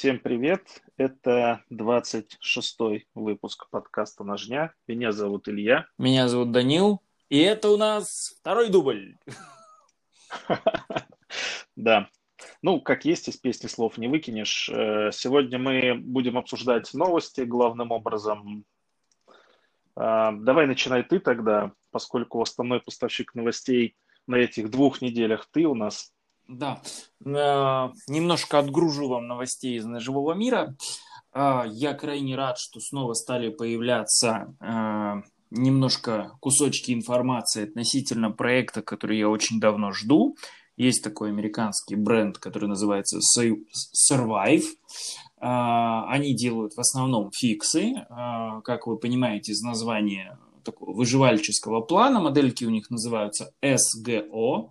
Всем привет! Это 26-й выпуск подкаста «Ножня». Меня зовут Илья. Меня зовут Данил. И это у нас второй дубль. Да. Ну, как есть, из песни слов не выкинешь. Э, сегодня мы будем обсуждать новости главным образом. А, давай начинай ты тогда, поскольку основной поставщик новостей на этих двух неделях ты у нас. Да, э, немножко отгружу вам новостей из ножевого мира. Э, я крайне рад, что снова стали появляться э, немножко кусочки информации относительно проекта, который я очень давно жду. Есть такой американский бренд, который называется Survive. Они делают в основном фиксы, как вы понимаете из названия такого выживальческого плана. Модельки у них называются SGO.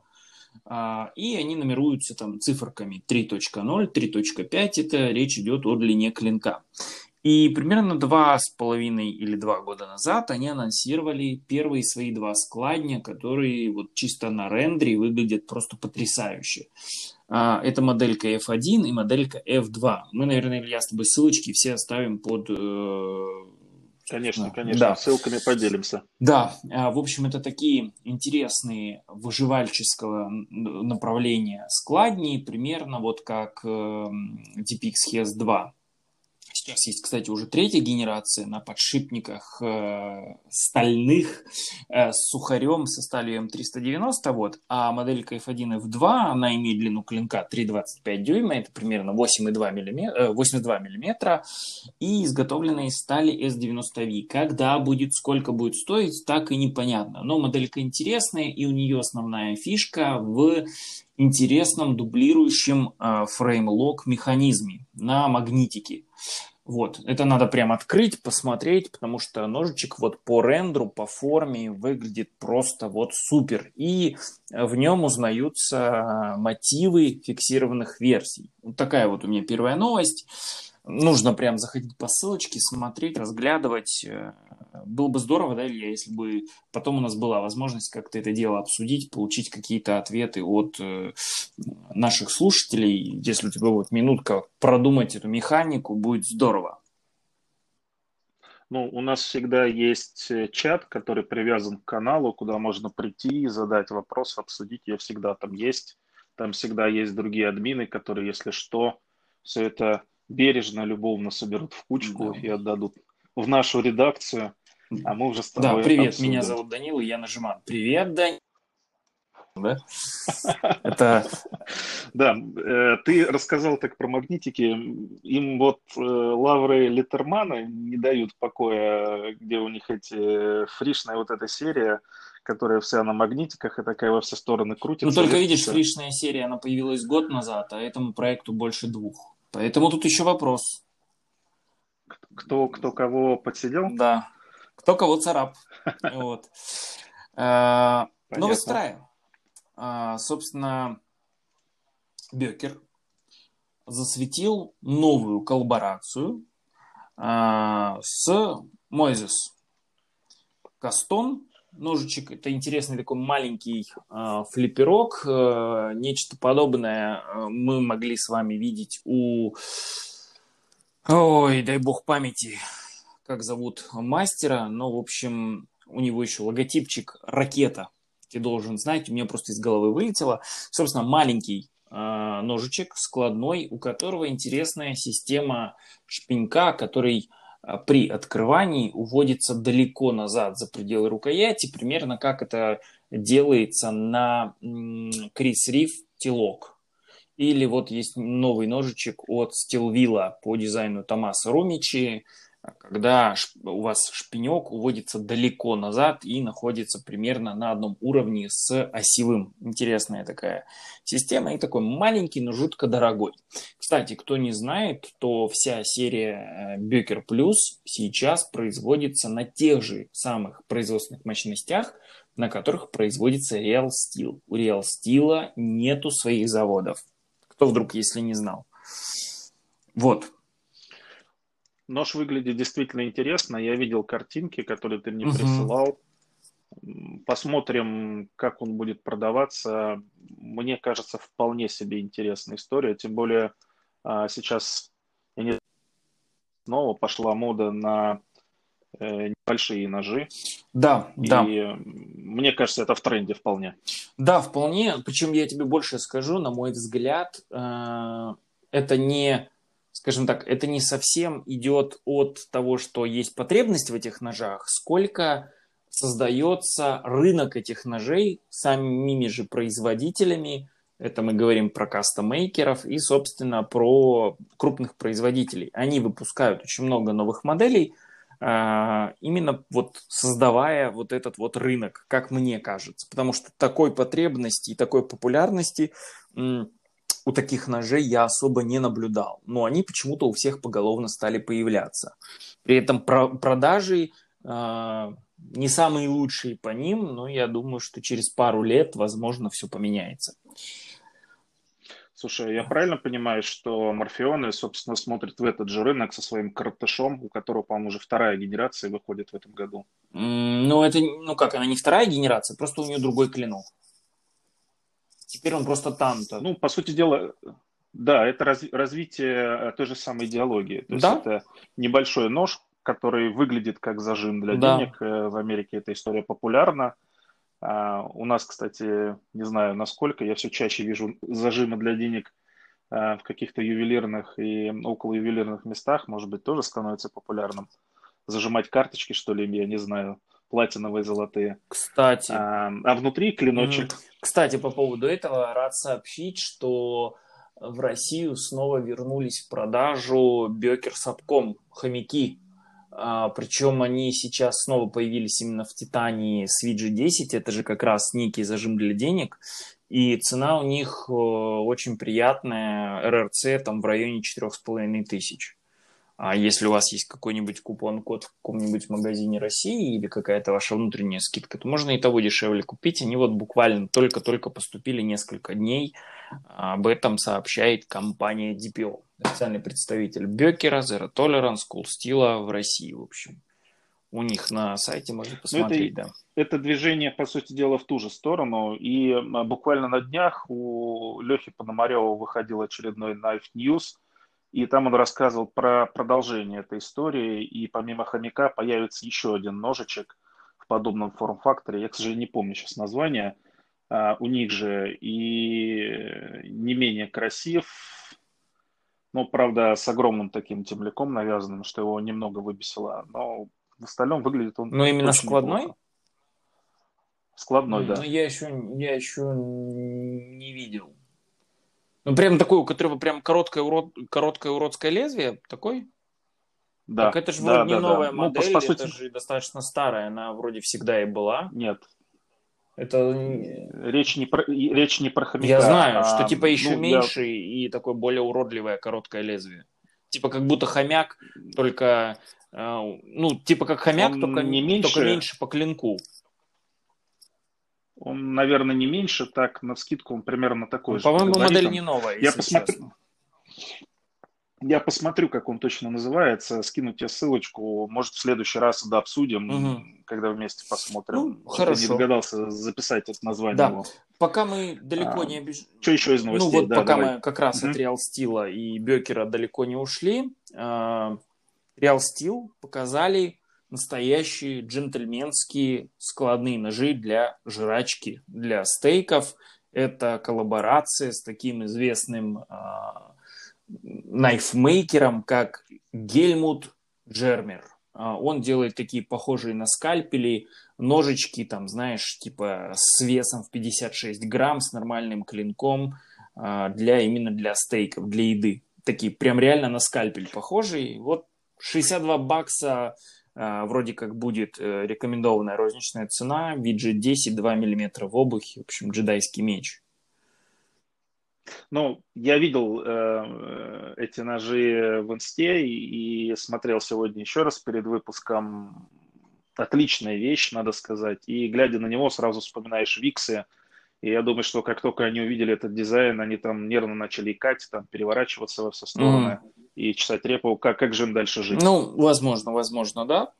А, и они номеруются там циферками 3.0, 3.5, это речь идет о длине клинка. И примерно два с половиной или два года назад они анонсировали первые свои два складня, которые вот чисто на рендере выглядят просто потрясающе. А, это моделька F1 и моделька F2. Мы, наверное, Илья, с тобой ссылочки все оставим под э, Конечно, конечно, да. ссылками поделимся. Да, а, в общем, это такие интересные выживальческого направления складни, примерно вот как эм, DPX HES 2. Сейчас есть, кстати, уже третья генерация на подшипниках э, стальных э, с сухарем со сталью М390, вот, а моделька F1 и F2, она имеет длину клинка 3,25 дюйма, это примерно 8,2 мм, э, 82 мм, и изготовлена из стали S90V. Когда будет, сколько будет стоить, так и непонятно. Но моделька интересная, и у нее основная фишка в интересном дублирующем э, фрейм-лок механизме на магнитике. Вот, это надо прям открыть, посмотреть, потому что ножичек вот по рендеру, по форме выглядит просто вот супер. И в нем узнаются мотивы фиксированных версий. Вот такая вот у меня первая новость нужно прям заходить по ссылочке, смотреть, разглядывать. Было бы здорово, да, Илья, если бы потом у нас была возможность как-то это дело обсудить, получить какие-то ответы от э, наших слушателей. Если у тебя вот минутка продумать эту механику, будет здорово. Ну, у нас всегда есть э, чат, который привязан к каналу, куда можно прийти, задать вопрос, обсудить. Я всегда там есть. Там всегда есть другие админы, которые, если что, все это бережно, любовно соберут в кучку да. и отдадут в нашу редакцию, а мы уже с тобой Да, привет, обсудим. меня зовут Данил, и я нажимаю. Привет, Данил. Да? Это... Да, э, ты рассказал так про магнитики. Им вот э, лавры Литермана не дают покоя, где у них эти фришная вот эта серия, которая вся на магнитиках и такая во все стороны крутится. Ну, только видишь, фришная серия, она появилась год назад, а этому проекту больше двух. Поэтому тут еще вопрос. Кто, кто кого подсидел? Да. Кто кого царап. Вот. Э, новость вторая. Э, собственно, Бекер засветил новую коллаборацию э, с Мойзес. Кастон ножичек. Это интересный такой маленький э, флипперок. Э, нечто подобное мы могли с вами видеть у... Ой, дай бог памяти, как зовут мастера. Но, в общем, у него еще логотипчик ракета. Ты должен знать, у меня просто из головы вылетело. Собственно, маленький э, ножичек складной, у которого интересная система шпинька, который а, при открывании уводится далеко назад за пределы рукояти, примерно как это делается на Крис Риф Тилок. Или вот есть новый ножичек от Стилвилла по дизайну Томаса Румичи, когда у вас шпинек уводится далеко назад и находится примерно на одном уровне с осевым. Интересная такая система и такой маленький, но жутко дорогой. Кстати, кто не знает, то вся серия Becker Plus сейчас производится на тех же самых производственных мощностях, на которых производится Real Steel. У Real Steel нету своих заводов. Кто вдруг, если не знал. Вот, Нож выглядит действительно интересно. Я видел картинки, которые ты мне угу. присылал. Посмотрим, как он будет продаваться. Мне кажется, вполне себе интересная история. Тем более а, сейчас я не снова пошла мода на э, небольшие ножи. Да, и да. Мне кажется, это в тренде вполне. Да, вполне. Причем я тебе больше скажу, на мой взгляд, э, это не, скажем так, это не совсем идет от того, что есть потребность в этих ножах, сколько создается рынок этих ножей самими же производителями, это мы говорим про кастомейкеров и, собственно, про крупных производителей. Они выпускают очень много новых моделей, а, именно вот создавая вот этот вот рынок, как мне кажется. Потому что такой потребности и такой популярности у таких ножей я особо не наблюдал. Но они почему-то у всех поголовно стали появляться. При этом продажи а, не самые лучшие по ним, но я думаю, что через пару лет, возможно, все поменяется. Слушай, я правильно понимаю, что Морфеоны, собственно, смотрят в этот же рынок со своим картышом, у которого, по-моему, уже вторая генерация выходит в этом году? Ну, это, ну как, она не вторая генерация, просто у нее другой клинок. Теперь он просто там-то. Ну, по сути дела, да, это раз, развитие той же самой идеологии. То да? есть это небольшой нож, который выглядит как зажим для да. денег. Э, в Америке эта история популярна. А, у нас, кстати, не знаю насколько, я все чаще вижу зажимы для денег а, в каких-то ювелирных и около ювелирных местах, может быть, тоже становится популярным. Зажимать карточки, что ли, я не знаю, платиновые, золотые. Кстати. А, а внутри клиночек. Кстати, по поводу этого рад сообщить, что в Россию снова вернулись в продажу Бекер Сапком хомяки а, причем они сейчас снова появились именно в Титании с VG10, это же как раз некий зажим для денег, и цена у них э, очень приятная, РРЦ там в районе 4,5 тысяч. А если у вас есть какой-нибудь купон-код в каком-нибудь магазине России или какая-то ваша внутренняя скидка, то можно и того дешевле купить. Они вот буквально только-только поступили несколько дней. Об этом сообщает компания DPO, официальный представитель Бекера, Zero Tolerance, Cool Steel в России, в общем. У них на сайте можно ну, посмотреть, это, да. Это движение, по сути дела, в ту же сторону. И буквально на днях у Лехи Пономарева выходил очередной Knife News – и там он рассказывал про продолжение этой истории, и помимо хомяка появится еще один ножичек в подобном форм-факторе. Я, к сожалению, не помню сейчас название. А, у них же и не менее красив, но, правда, с огромным таким темляком навязанным, что его немного выбесило. Но в остальном выглядит он... Но именно складной? Неплохо. Складной, mm, да. Но я еще, я еще не видел. Ну, прям такой, у которого прям короткое, урод, короткое уродское лезвие, такой? Да. Так это же да, вроде да, не новая да. модель, ну, по, по это же достаточно старая, она вроде всегда и была. Нет. Это... Речь не про, речь не про хомяка. Я знаю, а, что типа еще ну, меньше я... и такое более уродливое короткое лезвие. Типа как будто хомяк, только... Э, ну, типа как хомяк, Он только, не меньше... только меньше по клинку. Он, наверное, не меньше, так, на скидку он примерно такой ну, же. По-моему, модель не новая, Я посмотрю. Я посмотрю, как он точно называется, скину тебе ссылочку. Может, в следующий раз да, обсудим, угу. когда вместе посмотрим. Ну, хорошо. Я не догадался записать это название. Да. Его. Пока мы далеко а, не обиж... Что еще из новостей? Ну вот да, пока давай. мы как раз угу. от Real Steel и Бекера далеко не ушли, Real Steel показали настоящие джентльменские складные ножи для жрачки, для стейков. Это коллаборация с таким известным э, найфмейкером, как Гельмут Джермер. Э, он делает такие похожие на скальпели ножички, там, знаешь, типа с весом в 56 грамм, с нормальным клинком, э, для именно для стейков, для еды. Такие прям реально на скальпель похожие. Вот 62 бакса а, вроде как будет э, рекомендованная розничная цена, виджет 10, 2 мм в обухе, в общем, джедайский меч. Ну, я видел э, эти ножи в инсте и, и смотрел сегодня еще раз перед выпуском. Отличная вещь, надо сказать. И глядя на него, сразу вспоминаешь Виксы. И я думаю, что как только они увидели этот дизайн, они там нервно начали икать, там переворачиваться во все стороны. Mm и чесать репу, как, как же им дальше жить? Ну, возможно, возможно, да.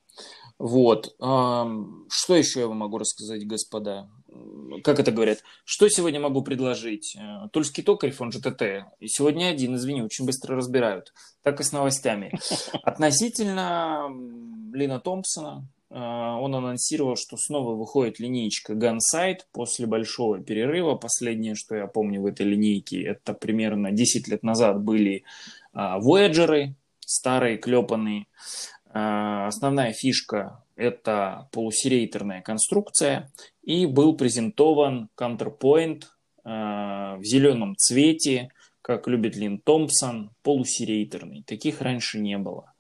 Вот. Что еще я вам могу рассказать, господа? как это говорят, что сегодня могу предложить? Э, Тульский токарь, он же ТТ. И сегодня один, извини, очень быстро разбирают. Так и с новостями. Относительно Лина Томпсона, он анонсировал, что снова выходит линейка Gunsight после большого перерыва. Последнее, что я помню в этой линейке, это примерно 10 лет назад были Voyager, старые, клепанные. Основная фишка это полусерейторная конструкция, и был презентован Counterpoint в зеленом цвете, как любит Лин Томпсон, полусерейторный. Таких раньше не было.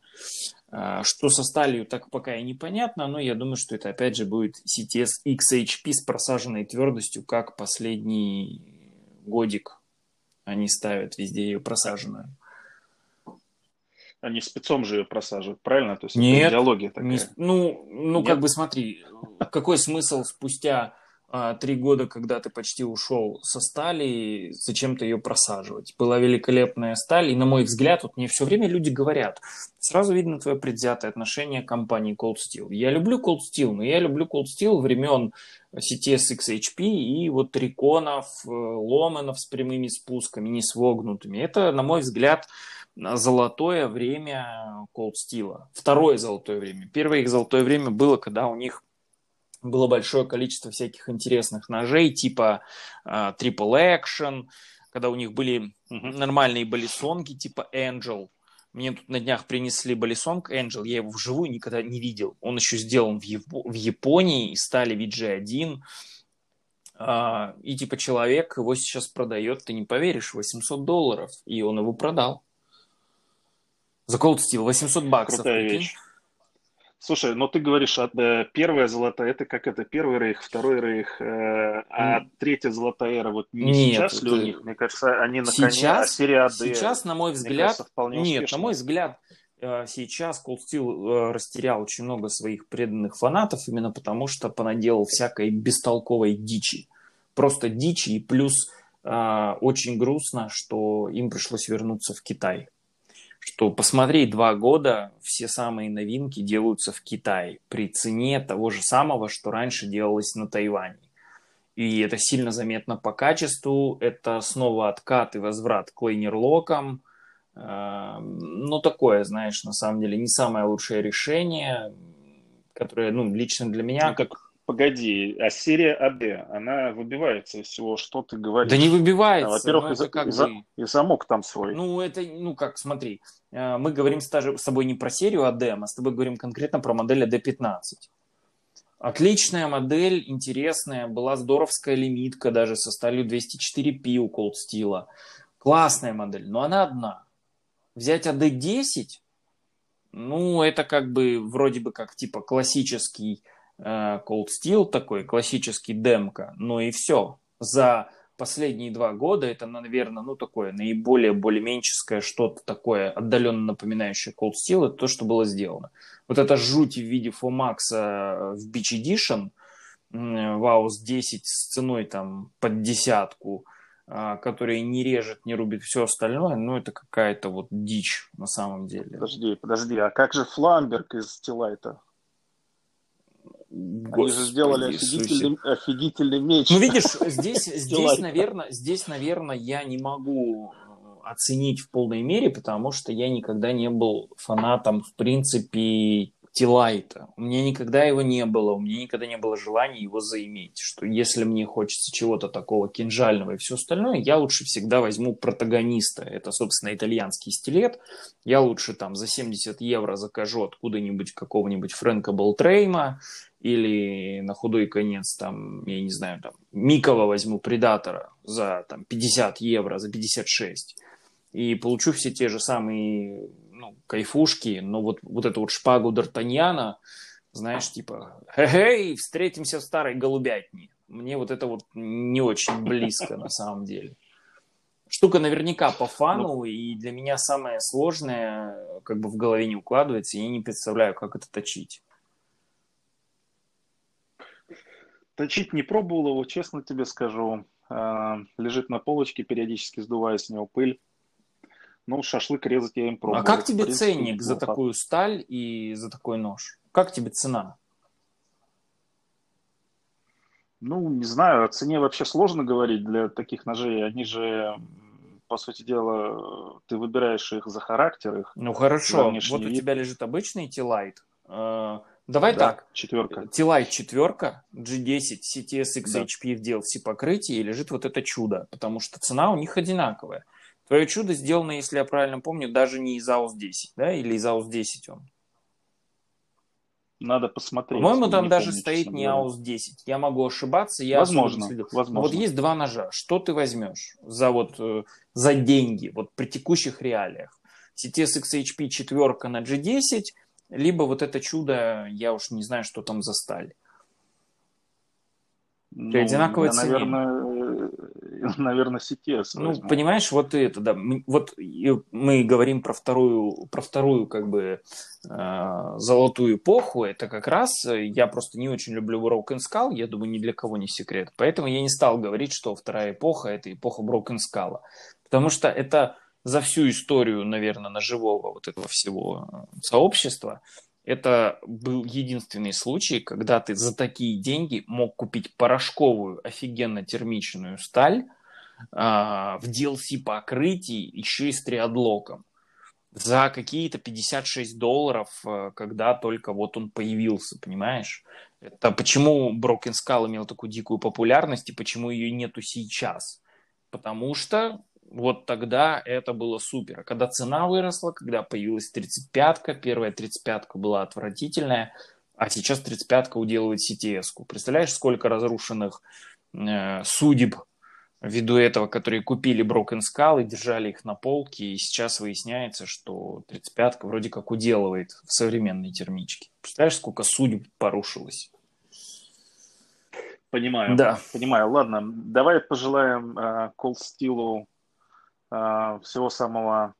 Э, что со сталью, так пока и непонятно, но я думаю, что это опять же будет CTS XHP с просаженной твердостью, как последний годик они ставят везде ее просаженную. Они спецом же ее просаживают, правильно? То есть Нет, это идеология такая. Не, ну, ну Нет? как бы смотри, какой смысл спустя а, три года, когда ты почти ушел со стали, зачем-то ее просаживать? Была великолепная сталь, и на мой взгляд, вот мне все время люди говорят, сразу видно твое предвзятое отношение к компании Cold Steel. Я люблю Cold Steel, но я люблю Cold Steel времен CTS XHP и вот триконов, э, ломанов с прямыми спусками, не с вогнутыми. Это, на мой взгляд, золотое время Cold Steel. Второе золотое время. Первое их золотое время было, когда у них было большое количество всяких интересных ножей, типа uh, Triple Action, когда у них были нормальные балисонки, типа Angel. Мне тут на днях принесли балисонг Angel, я его вживую никогда не видел. Он еще сделан в, Яп- в Японии, из стали VG1. Uh, и типа человек его сейчас продает, ты не поверишь, 800 долларов. И он его продал. За Cold Steel 800 баксов. Крутая вещь. Слушай, но ты говоришь, э, первая золотая, это как это, первый рейх, второй рейх, э, а третья золотая эра, вот не нет, сейчас ли у них, мне кажется, они на сейчас, коне, а Сейчас, на мой взгляд, кажется, нет, успешно. на мой взгляд, э, сейчас Cold Steel растерял очень много своих преданных фанатов, именно потому что понаделал всякой бестолковой дичи. Просто дичи, и плюс очень грустно, что им пришлось вернуться в Китай что посмотри, два года все самые новинки делаются в Китае при цене того же самого, что раньше делалось на Тайване. И это сильно заметно по качеству. Это снова откат и возврат к лейнерлокам. Ну, такое, знаешь, на самом деле не самое лучшее решение, которое, ну, лично для меня... Ну, как Погоди, а серия АД, она выбивается из всего, что ты говоришь? Да не выбивается. Во-первых, и, как и, бы... и замок там свой. Ну, это, ну как, смотри, э, мы говорим с тобой не про серию АД, а с тобой говорим конкретно про модель АД-15. Отличная модель, интересная, была здоровская лимитка даже со сталью 204P у Cold Steel. Классная модель, но она одна. Взять АД-10, ну, это как бы вроде бы как типа классический Cold Steel такой, классический демка, но и все. За последние два года это, наверное, ну такое наиболее более-менческое что-то такое отдаленно напоминающее Cold Steel, это то, что было сделано. Вот эта жуть в виде FOMAX э, в Beach Edition, Ваус 10 с ценой там под десятку, э, который не режет, не рубит все остальное, ну это какая-то вот дичь на самом деле. Подожди, подожди, а как же Фламберг из Стилайта? Господи, Они же сделали офигительный, офигительный меч. Ну, видишь, здесь, здесь, наверное, здесь, наверное, я не могу э, оценить в полной мере, потому что я никогда не был фанатом, в принципе, Тилайта. У меня никогда его не было, у меня никогда не было желания его заиметь. Что если мне хочется чего-то такого кинжального и все остальное, я лучше всегда возьму протагониста. Это, собственно, итальянский стилет. Я лучше там за 70 евро закажу откуда-нибудь какого-нибудь Фрэнка Болтрейма или на худой конец, там, я не знаю, там, Микова возьму Предатора за там, 50 евро, за 56, и получу все те же самые ну, кайфушки, но вот, вот эту вот шпагу Д'Артаньяна, знаешь, типа, хе-хей, встретимся в старой голубятне. Мне вот это вот не очень близко на самом деле. Штука наверняка по фану, ну. и для меня самое сложное как бы в голове не укладывается, и я не представляю, как это точить. Точить не пробовал его, честно тебе скажу. А, лежит на полочке, периодически сдувая с него пыль. Ну, шашлык резать я им пробовал. А как тебе принципе, ценник за такую сталь и за такой нож? Как тебе цена? Ну, не знаю, о цене вообще сложно говорить для таких ножей. Они же, по сути дела, ты выбираешь их за характер, их Ну хорошо, вот у тебя лежит обычный T-Lite. Э, давай да, так. четверка. T-Lite четверка, G10, CTS XHP в DLC покрытии и лежит вот это чудо, потому что цена у них одинаковая. Твое чудо сделано, если я правильно помню, даже не из AUS 10, да, или из AUS 10 он. Надо посмотреть. По-моему, там даже помню, стоит не AUS 10. Я могу ошибаться. Я возможно, возможно. Но вот есть два ножа. Что ты возьмешь за, вот, э, за деньги вот при текущих реалиях? CTS XHP четверка на G10, либо вот это чудо, я уж не знаю, что там за сталь. Ну, При одинаковой я, цене. Наверное, наверное, CTS. Ну, возьму. понимаешь, вот это, да. Вот мы говорим про вторую, про вторую, как бы, э, золотую эпоху. Это как раз, я просто не очень люблю Broken Skull, я думаю, ни для кого не секрет. Поэтому я не стал говорить, что вторая эпоха – это эпоха Broken Skull. Потому что это за всю историю, наверное, ножевого вот этого всего сообщества – это был единственный случай, когда ты за такие деньги мог купить порошковую офигенно термичную сталь а, в DLC покрытии еще и с триадлоком за какие-то 56 долларов, э, когда только вот он появился, понимаешь? Это почему Broken Skull имел такую дикую популярность и почему ее нету сейчас? Потому что вот тогда это было супер. Когда цена выросла, когда появилась 35-ка, первая 35-ка была отвратительная, а сейчас 35-ка уделывает CTS-ку. Представляешь, сколько разрушенных э, судеб ввиду этого, которые купили Broken Skull и держали их на полке, и сейчас выясняется, что 35-ка вроде как уделывает в современной термичке. Представляешь, сколько судеб порушилось? Понимаю. Да. Понимаю. Ладно, давай пожелаем э, Cold Steel а, всего самого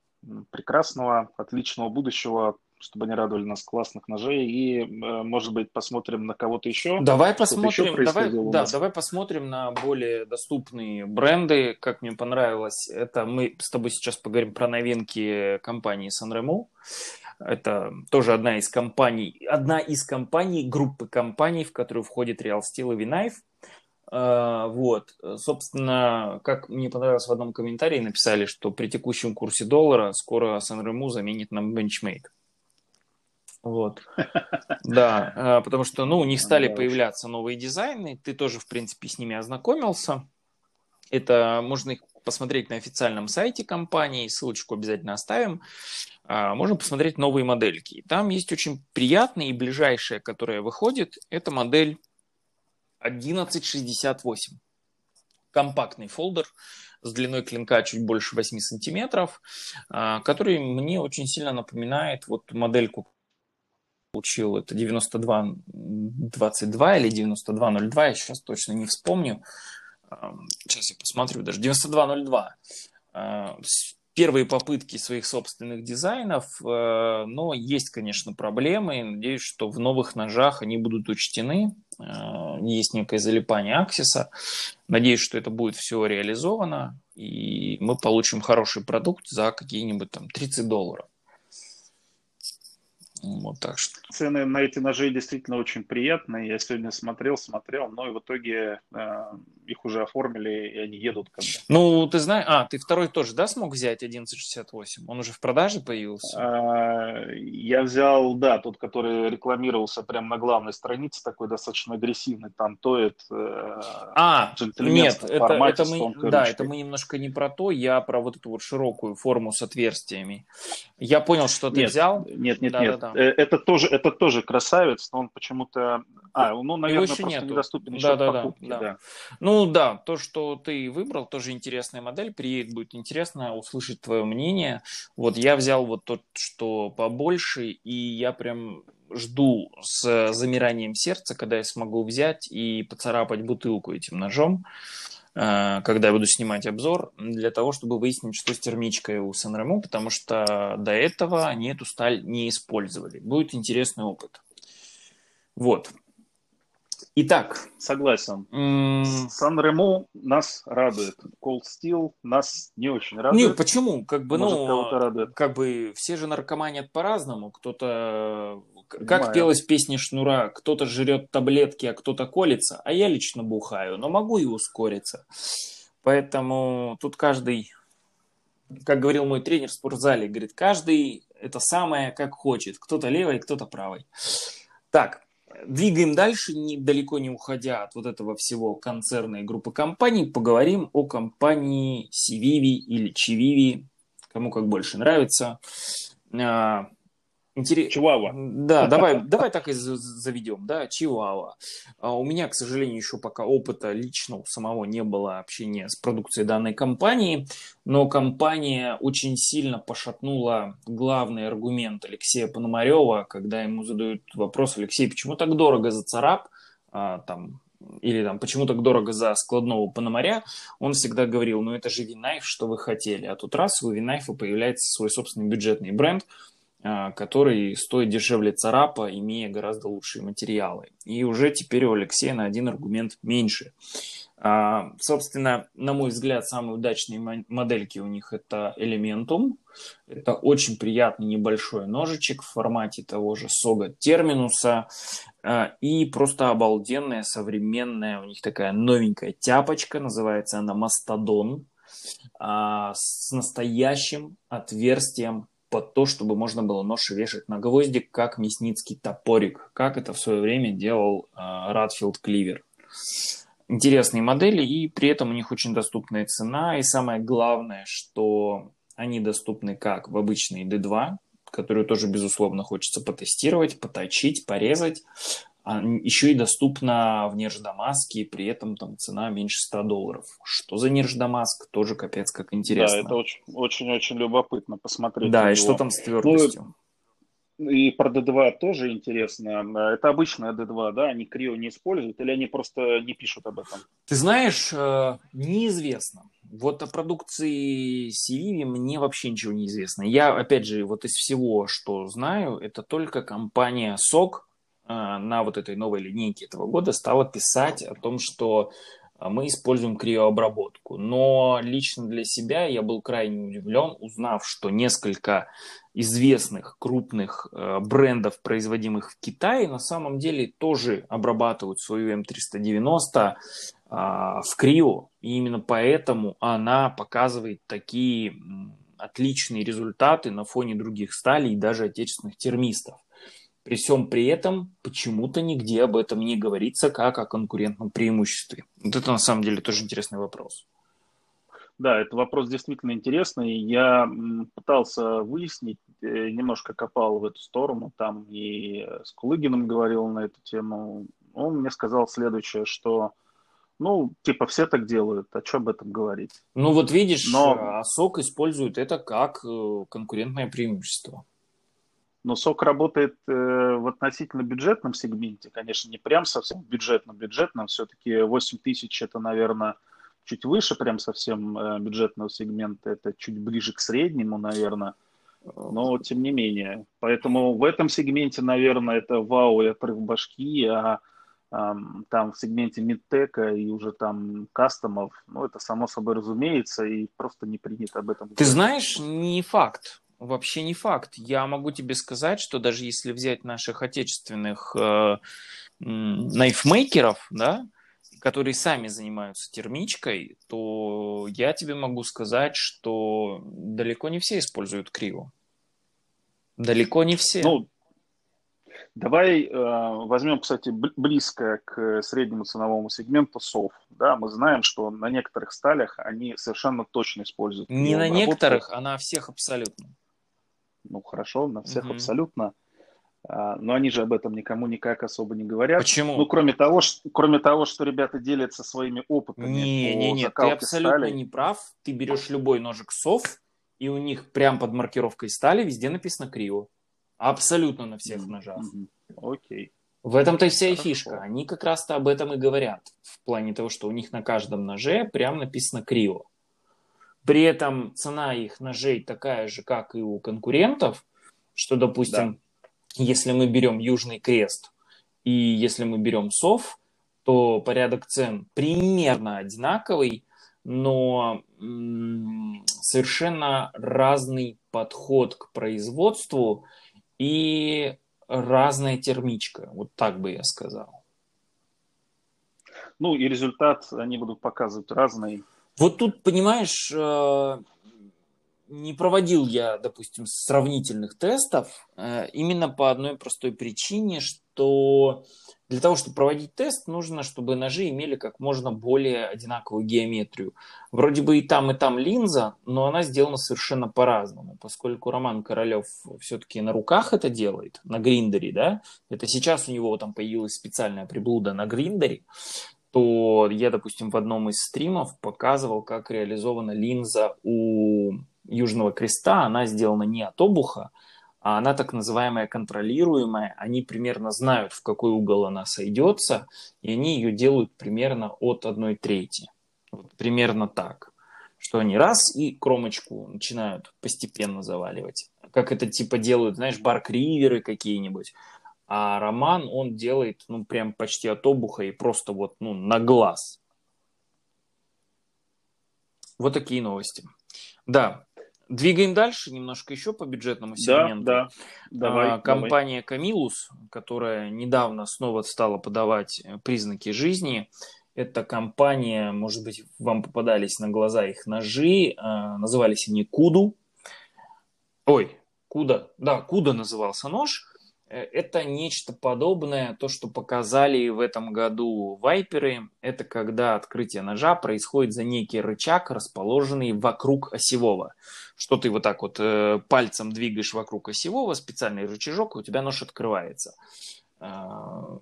прекрасного, отличного будущего, чтобы они радовали нас классных ножей. И, э, может быть, посмотрим на кого-то еще. Давай посмотрим, еще давай, да, давай посмотрим на более доступные бренды. Как мне понравилось, это мы с тобой сейчас поговорим про новинки компании Sanremo. Это тоже одна из компаний, одна из компаний, группы компаний, в которую входит Real Steel и Vinive. А, вот, собственно, как мне понравилось в одном комментарии, написали, что при текущем курсе доллара скоро Сан-Рему заменит нам бенчмейт. Вот. Да, а, потому что, ну, у них стали появляться новые дизайны, ты тоже, в принципе, с ними ознакомился. Это можно их посмотреть на официальном сайте компании, ссылочку обязательно оставим. А, можно посмотреть новые модельки. Там есть очень приятная и ближайшая, которая выходит, это модель 1168. Компактный фолдер с длиной клинка чуть больше 8 сантиметров, а, который мне очень сильно напоминает вот модельку получил, это 9222 или 9202, я сейчас точно не вспомню. Сейчас я посмотрю, даже 9202 первые попытки своих собственных дизайнов, э, но есть, конечно, проблемы. Надеюсь, что в новых ножах они будут учтены. Э, есть некое залипание аксиса. Надеюсь, что это будет все реализовано, и мы получим хороший продукт за какие-нибудь там 30 долларов. Вот так что. Цены на эти ножи действительно очень приятные. Я сегодня смотрел, смотрел, но и в итоге э, их уже оформили, и они едут ко мне. Ну, ты знаешь, а, ты второй тоже, да, смог взять 1168? Он уже в продаже появился? А, я взял, да, тот, который рекламировался прямо на главной странице, такой достаточно агрессивный, там тоет э, а, нет, это, это мы, да, это мы немножко не про то, я про вот эту вот широкую форму с отверстиями. Я понял, что ты нет, взял. Нет, нет, да, нет. Да, да. Э, это тоже, это тоже красавец, но он почему-то... А, ну, наверное, просто нету. недоступен еще да, да, покупке, да, да. Ну да, то, что ты выбрал, тоже интересная модель. Приедет, будет интересно услышать твое мнение. Вот я взял вот тот, что побольше, и я прям жду с замиранием сердца, когда я смогу взять и поцарапать бутылку этим ножом. Э, когда я буду снимать обзор, для того, чтобы выяснить, что с термичкой у Санремо, потому что до этого они эту сталь не использовали. Будет интересный опыт. Вот. Итак. Согласен. Сан-Ремо нас радует. Cold Steel нас не очень радует. Не, почему? Как бы, Может, ну, как бы все же наркоманят по-разному. Кто-то как пелась песня Шнура, кто-то жрет таблетки, а кто-то колется, а я лично бухаю, но могу и ускориться. Поэтому тут каждый, как говорил мой тренер в спортзале, говорит, каждый это самое, как хочет. Кто-то левой, кто-то правой. Так, двигаем дальше, не, далеко не уходя от вот этого всего концерна и группы компаний, поговорим о компании Сививи или Чививи, кому как больше нравится. Интерес... Чивава. Да, давай, давай так и заведем, да, Чивава. А у меня, к сожалению, еще пока опыта личного самого не было общения с продукцией данной компании, но компания очень сильно пошатнула главный аргумент Алексея Пономарева, когда ему задают вопрос, Алексей, почему так дорого за царап, а, там, или там, почему так дорого за складного Пономаря, он всегда говорил, ну это же Винайф, что вы хотели. А тут раз у Винайфа появляется свой собственный бюджетный бренд – который стоит дешевле царапа, имея гораздо лучшие материалы. И уже теперь у Алексея на один аргумент меньше. А, собственно, на мой взгляд, самые удачные модельки у них это Elementum. Это очень приятный небольшой ножичек в формате того же Сога Терминуса. А, и просто обалденная, современная, у них такая новенькая тяпочка, называется она Мастодон, с настоящим отверстием под то, чтобы можно было нож вешать на гвоздик, как мясницкий топорик, как это в свое время делал э, Радфилд Кливер. Интересные модели, и при этом у них очень доступная цена, и самое главное, что они доступны как в обычной D2, которую тоже, безусловно, хочется потестировать, поточить, порезать, еще и доступна в Нерждамаске, и при этом там цена меньше 100 долларов. Что за Нерждамаск, тоже капец как интересно. Да, это очень-очень любопытно посмотреть. Да, и что там с твердостью? Ну, и про D2 тоже интересно. Это обычная D2, да? Они Крио не используют или они просто не пишут об этом? Ты знаешь, э, неизвестно. Вот о продукции Сириви мне вообще ничего не известно. Я, опять же, вот из всего, что знаю, это только компания СОК, а, на вот этой новой линейке этого года стала писать о том, что а, мы используем криообработку. Но лично для себя я был крайне удивлен, узнав, что несколько известных крупных а, брендов, производимых в Китае, на самом деле тоже обрабатывают свою М390 в крио. И именно поэтому она показывает такие отличные результаты на фоне других сталей и даже отечественных термистов. При всем при этом почему-то нигде об этом не говорится как о конкурентном преимуществе. Вот это на самом деле тоже интересный вопрос. Да, это вопрос действительно интересный. Я пытался выяснить, э, немножко копал в эту сторону, там и с Кулыгиным говорил на эту тему. Он мне сказал следующее, что ну, типа, все так делают, а что об этом говорить? Ну, вот видишь, Но... А СОК использует это как э, конкурентное преимущество но сок работает э, в относительно бюджетном сегменте, конечно, не прям совсем бюджетном-бюджетном, все-таки 8 тысяч это, наверное, чуть выше прям совсем э, бюджетного сегмента, это чуть ближе к среднему, наверное, но тем не менее. Поэтому в этом сегменте, наверное, это вау и отрыв башки, а там в сегменте мидтека и уже там кастомов, ну, это само собой разумеется, и просто не принято об этом говорить. Ты знаешь, не факт вообще не факт. Я могу тебе сказать, что даже если взять наших отечественных э, найфмейкеров, да, которые сами занимаются термичкой, то я тебе могу сказать, что далеко не все используют криво. Далеко не все. Ну, давай э, возьмем, кстати, близкое к среднему ценовому сегменту сов. Да, мы знаем, что на некоторых сталях они совершенно точно используют. Не на некоторых, а на всех абсолютно ну хорошо, на всех угу. абсолютно. А, но они же об этом никому никак особо не говорят. Почему? Ну, кроме того, что, кроме того, что ребята делятся своими опытами. Не, не, не, ты абсолютно стали. не прав. Ты берешь любой ножик сов, и у них прям под маркировкой стали везде написано криво. Абсолютно на всех mm-hmm. ножах. Mm-hmm. Окей. В этом-то и вся Хорошо. и фишка. Они как раз-то об этом и говорят. В плане того, что у них на каждом ноже прям написано криво. При этом цена их ножей такая же, как и у конкурентов, что, допустим, да. если мы берем Южный Крест и если мы берем СОВ, то порядок цен примерно одинаковый, но совершенно разный подход к производству и разная термичка, вот так бы я сказал. Ну и результат они будут показывать разный. Вот тут, понимаешь, э, не проводил я, допустим, сравнительных тестов э, именно по одной простой причине, что для того, чтобы проводить тест, нужно, чтобы ножи имели как можно более одинаковую геометрию. Вроде бы и там, и там линза, но она сделана совершенно по-разному, поскольку Роман Королев все-таки на руках это делает, на гриндере, да, это сейчас у него там появилась специальная приблуда на гриндере, то я, допустим, в одном из стримов показывал, как реализована линза у Южного Креста. Она сделана не от обуха, а она так называемая контролируемая. Они примерно знают, в какой угол она сойдется, и они ее делают примерно от одной трети. Вот, примерно так. Что они раз и кромочку начинают постепенно заваливать. Как это типа делают, знаешь, барк-риверы какие-нибудь. А Роман, он делает, ну, прям почти от обуха и просто вот, ну, на глаз. Вот такие новости. Да, двигаем дальше немножко еще по бюджетному сегменту. Да, да. Давай, а, компания Камилус, которая недавно снова стала подавать э, признаки жизни, это компания, может быть, вам попадались на глаза их ножи, а, назывались они Куду. Ой, Куда, да, Куда назывался нож. Э, это нечто подобное, то, что показали в этом году вайперы. Это когда открытие ножа происходит за некий рычаг, расположенный вокруг осевого. Что ты вот так вот э, пальцем двигаешь вокруг осевого, специальный рычажок, у тебя нож открывается. Э,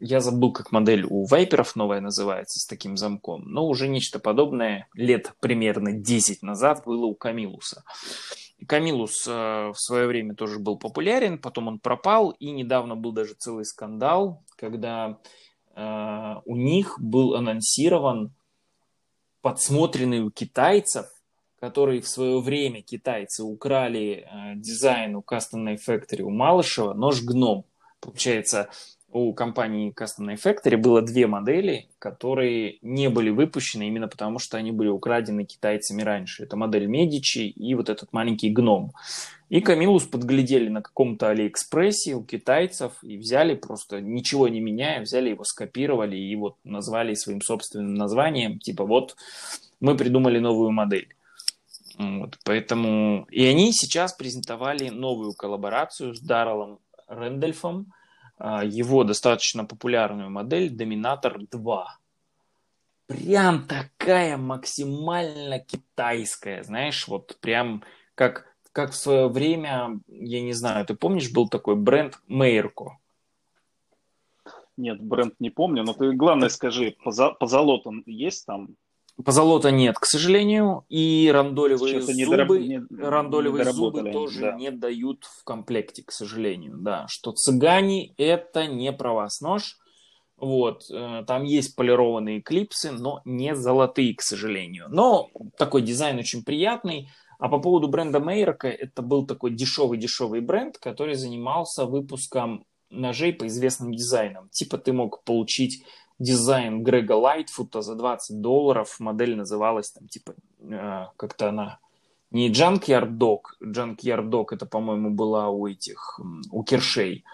я забыл, как модель у вайперов новая называется с таким замком, но уже нечто подобное лет примерно 10 назад было у Камилуса. Камилус э, в свое время тоже был популярен, потом он пропал, и недавно был даже целый скандал, когда э, у них был анонсирован подсмотренный у китайцев, который в свое время китайцы украли э, дизайн у Custom Factory у Малышева, нож гном. Получается, у компании Custom Factory было две модели, которые не были выпущены именно потому, что они были украдены китайцами раньше. Это модель Медичи и вот этот маленький гном. И Камилус подглядели на каком-то Алиэкспрессе у китайцев и взяли просто, ничего не меняя, взяли его, скопировали и вот назвали своим собственным названием. Типа вот мы придумали новую модель. Вот, поэтому... И они сейчас презентовали новую коллаборацию с Дарреллом Рэндольфом, его достаточно популярную модель Доминатор 2. Прям такая максимально китайская, знаешь, вот прям как, как в свое время, я не знаю, ты помнишь, был такой бренд Мейрко? Нет, бренд не помню, но ты главное скажи, позолот он есть там? Позолота нет, к сожалению, и рандолевые зубы, не не, рандолевые зубы тоже да. не дают в комплекте, к сожалению, да. Что цыгане это не про вас нож, вот, э, там есть полированные клипсы, но не золотые, к сожалению. Но такой дизайн очень приятный. А по поводу бренда Мейрока, это был такой дешевый-дешевый бренд, который занимался выпуском ножей по известным дизайнам. Типа ты мог получить дизайн Грега Лайтфута за 20 долларов. Модель называлась там типа э, как-то она не Junkyard Dog. Junkyard Dog это, по-моему, была у этих, у Кершей.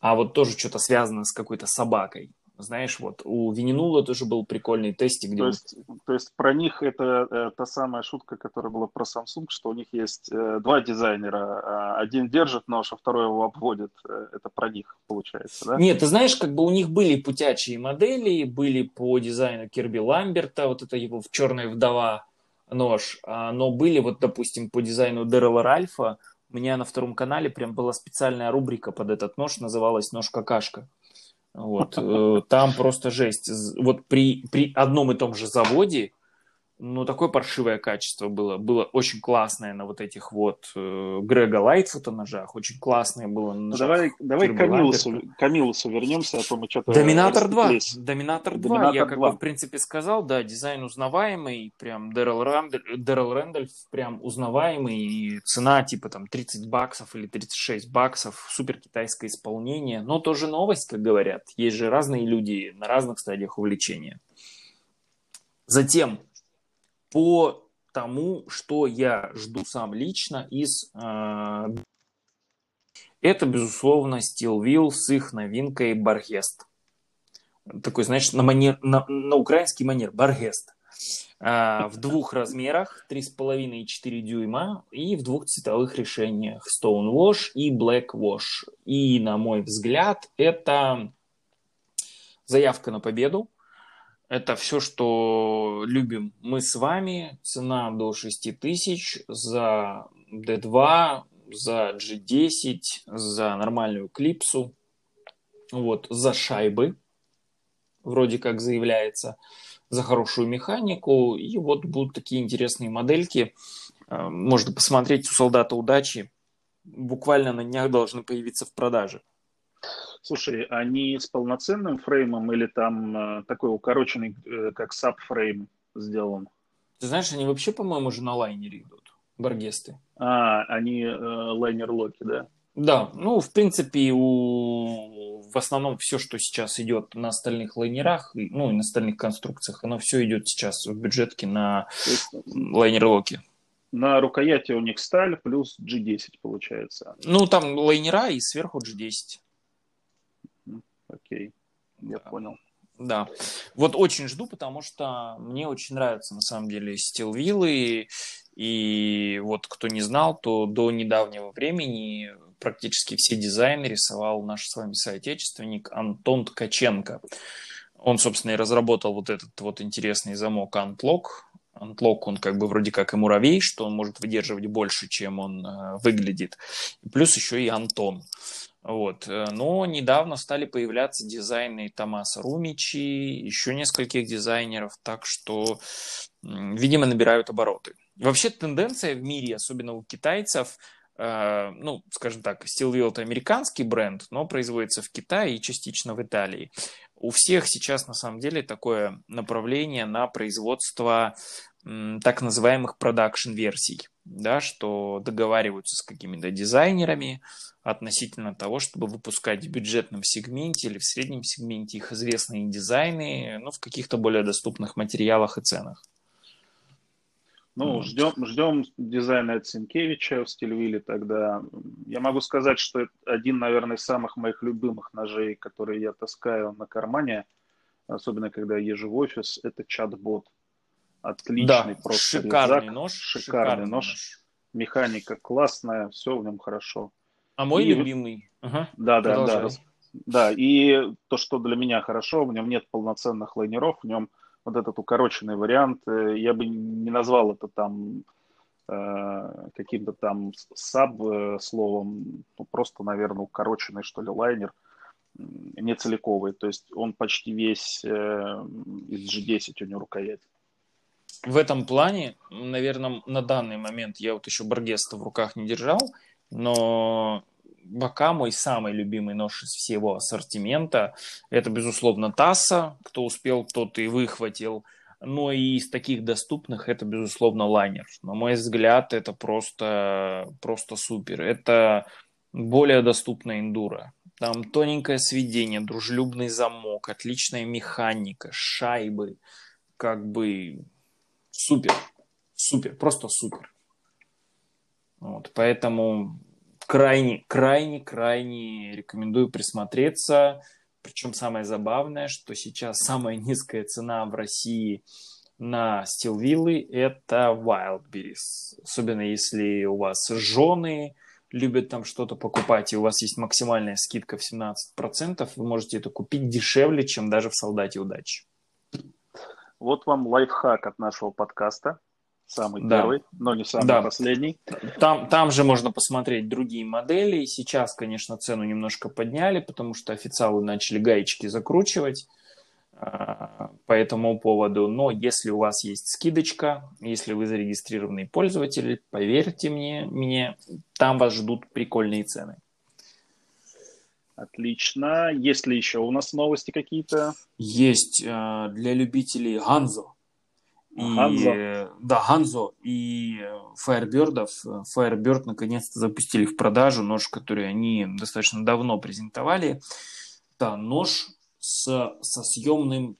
А вот тоже что-то связано с какой-то собакой. Знаешь, вот у Вининула тоже был прикольный тестик. Где то, есть, то есть про них это э, та самая шутка, которая была про Samsung, что у них есть э, два дизайнера. А один держит нож, а второй его обводит. Э, это про них получается, да? Нет, ты знаешь, как бы у них были путячие модели, были по дизайну Кирби Ламберта, вот это его «Черная вдова» нож, а, но были вот, допустим, по дизайну Дэррела Ральфа, у меня на втором канале прям была специальная рубрика под этот нож, называлась «Нож какашка». Вот, э, там просто жесть. Вот при, при одном и том же заводе ну, такое паршивое качество было. Было очень классное на вот этих вот э, Грега Лайтфута ножах. Очень классное было на ножах. Давай, давай к Камилусу, Камилусу вернемся, а то мы что-то... Доминатор 2. Доминатор 2. Доминатор Я как 2. бы, в принципе, сказал, да, дизайн узнаваемый. Прям Дэрил, Рэндаль, Дэрил Рэндальф прям узнаваемый. И цена типа там 30 баксов или 36 баксов. Супер китайское исполнение. Но тоже новость, как говорят. Есть же разные люди на разных стадиях увлечения. Затем по тому, что я жду сам лично из... Э, это, безусловно, Steel Wheel с их новинкой Баргест. Такой, знаешь, на, манер, на, на украинский манер, Баргест. А, в двух размерах, 3,5 и 4 дюйма, и в двух цветовых решениях, Stone Wash и Black Wash. И, на мой взгляд, это заявка на победу. Это все, что любим мы с вами. Цена до 6 тысяч за D2, за G10, за нормальную клипсу, вот, за шайбы, вроде как заявляется, за хорошую механику. И вот будут такие интересные модельки. Э, можно посмотреть у солдата удачи. Буквально на днях должны появиться в продаже. Слушай, они с полноценным фреймом или там э, такой укороченный, э, как сабфрейм сделан? Ты знаешь, они вообще, по-моему, уже на лайнере идут, баргесты. А, они э, лайнер-локи, да? Да, ну, в принципе, у... в основном все, что сейчас идет на остальных лайнерах, ну, и на остальных конструкциях, оно все идет сейчас в бюджетке на есть... лайнер-локи. На рукояти у них сталь плюс G10 получается. Ну, там лайнера и сверху G10. Окей, я да. понял. Да, вот очень жду, потому что мне очень нравятся на самом деле стилвиллы, и вот кто не знал, то до недавнего времени практически все дизайны рисовал наш с вами соотечественник Антон Ткаченко. Он, собственно, и разработал вот этот вот интересный замок Unlock. Unlock, он как бы вроде как и муравей, что он может выдерживать больше, чем он э, выглядит. Плюс еще и Антон. Вот. Э, но недавно стали появляться дизайны Томаса Румичи, еще нескольких дизайнеров, так что, видимо, набирают обороты. Вообще тенденция в мире, особенно у китайцев, э, ну, скажем так, Steelwheel это американский бренд, но производится в Китае и частично в Италии. У всех сейчас на самом деле такое направление на производство так называемых продакшн-версий, да, что договариваются с какими-то дизайнерами относительно того, чтобы выпускать в бюджетном сегменте или в среднем сегменте их известные дизайны ну, в каких-то более доступных материалах и ценах. Ну, вот. ждем, ждем дизайна от Синкевича в Стильвилле тогда. Я могу сказать, что это один, наверное, из самых моих любимых ножей, которые я таскаю на кармане, особенно когда езжу в офис, это чат-бот. Отличный да, просто шикарный резак, нож. Шикарный, шикарный нож. нож. Механика классная, все в нем хорошо. А мой и... любимый. Ага. Да, да, да. Да, и то, что для меня хорошо, в нем нет полноценных лайнеров, в нем вот этот укороченный вариант, э, я бы не назвал это там э, каким-то там саб э, ну, просто, наверное, укороченный, что ли, лайнер, не целиковый, то есть он почти весь э, из G10 у него рукоять в этом плане, наверное, на данный момент я вот еще Баргеста в руках не держал, но бока мой самый любимый нож из всего ассортимента. Это, безусловно, Тасса. Кто успел, тот и выхватил. Но и из таких доступных это, безусловно, лайнер. На мой взгляд, это просто, просто супер. Это более доступная эндура. Там тоненькое сведение, дружелюбный замок, отличная механика, шайбы. Как бы супер, супер, просто супер. Вот, поэтому крайне, крайне, крайне рекомендую присмотреться. Причем самое забавное, что сейчас самая низкая цена в России на стилвиллы – это Wildberries. Особенно если у вас жены любят там что-то покупать, и у вас есть максимальная скидка в 17%, вы можете это купить дешевле, чем даже в «Солдате удачи». Вот вам лайфхак от нашего подкаста. Самый да. первый, но не самый да. последний. Там, там же можно посмотреть другие модели. Сейчас, конечно, цену немножко подняли, потому что официалы начали гаечки закручивать а, по этому поводу. Но если у вас есть скидочка, если вы зарегистрированный пользователь, поверьте мне, мне там вас ждут прикольные цены. Отлично. Есть ли еще у нас новости какие-то? Есть э, для любителей Ганзо. И, Да, Ганзо и Firebird. Firebird наконец-то запустили в продажу нож, который они достаточно давно презентовали. Это нож с, со съемным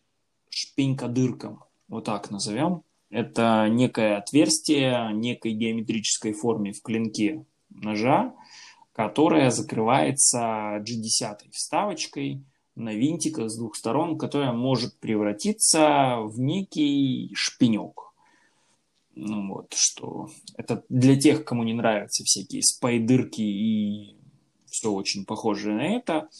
шпенькодырком, вот так назовем. Это некое отверстие некой геометрической форме в клинке ножа, которая закрывается G10 вставочкой на винтиках с двух сторон, которая может превратиться в некий шпинек. Ну вот, что это для тех, кому не нравятся всякие спайдырки и все очень похожее на это,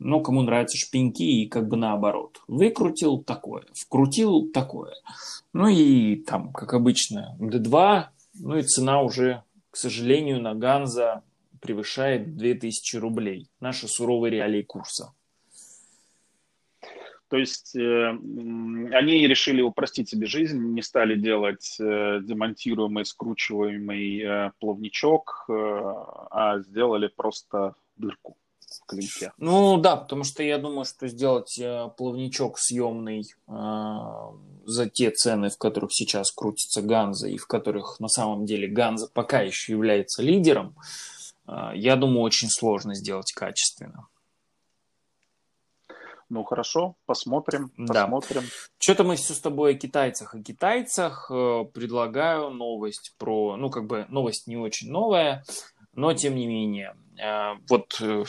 но кому нравятся шпиньки и как бы наоборот. Выкрутил такое, вкрутил такое. Ну и там, как обычно, D2, ну и цена уже, к сожалению, на Ганза превышает 2000 рублей. Наши суровые реалии курса. То есть э, они решили упростить себе жизнь, не стали делать э, демонтируемый, скручиваемый э, плавничок, э, а сделали просто дырку в клинке. Ну да, потому что я думаю, что сделать э, плавничок съемный э, за те цены, в которых сейчас крутится Ганза и в которых на самом деле Ганза пока еще является лидером, э, я думаю, очень сложно сделать качественно. Ну хорошо, посмотрим, да. посмотрим. Что-то мы все с тобой о китайцах. О китайцах э, предлагаю новость про, ну как бы новость не очень новая, но тем не менее. Э, вот э,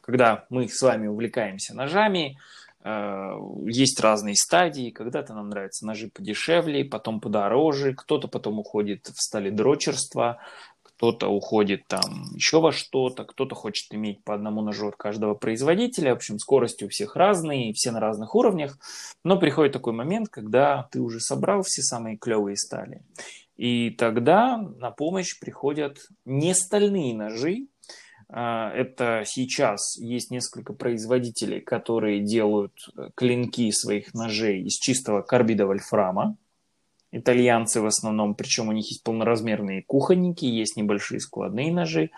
когда мы с вами увлекаемся ножами, есть разные стадии. Когда-то нам нравятся ножи подешевле, потом подороже, кто-то потом уходит в сталедрочерство, кто-то уходит там еще во что-то, кто-то хочет иметь по одному ножу от каждого производителя. В общем, скорости у всех разные, все на разных уровнях. Но приходит такой момент, когда ты уже собрал все самые клевые стали. И тогда на помощь приходят не стальные ножи. А, это сейчас есть несколько производителей, которые делают клинки своих ножей из чистого карбида вольфрама итальянцы в основном, причем у них есть полноразмерные кухонники, есть небольшие складные ножи.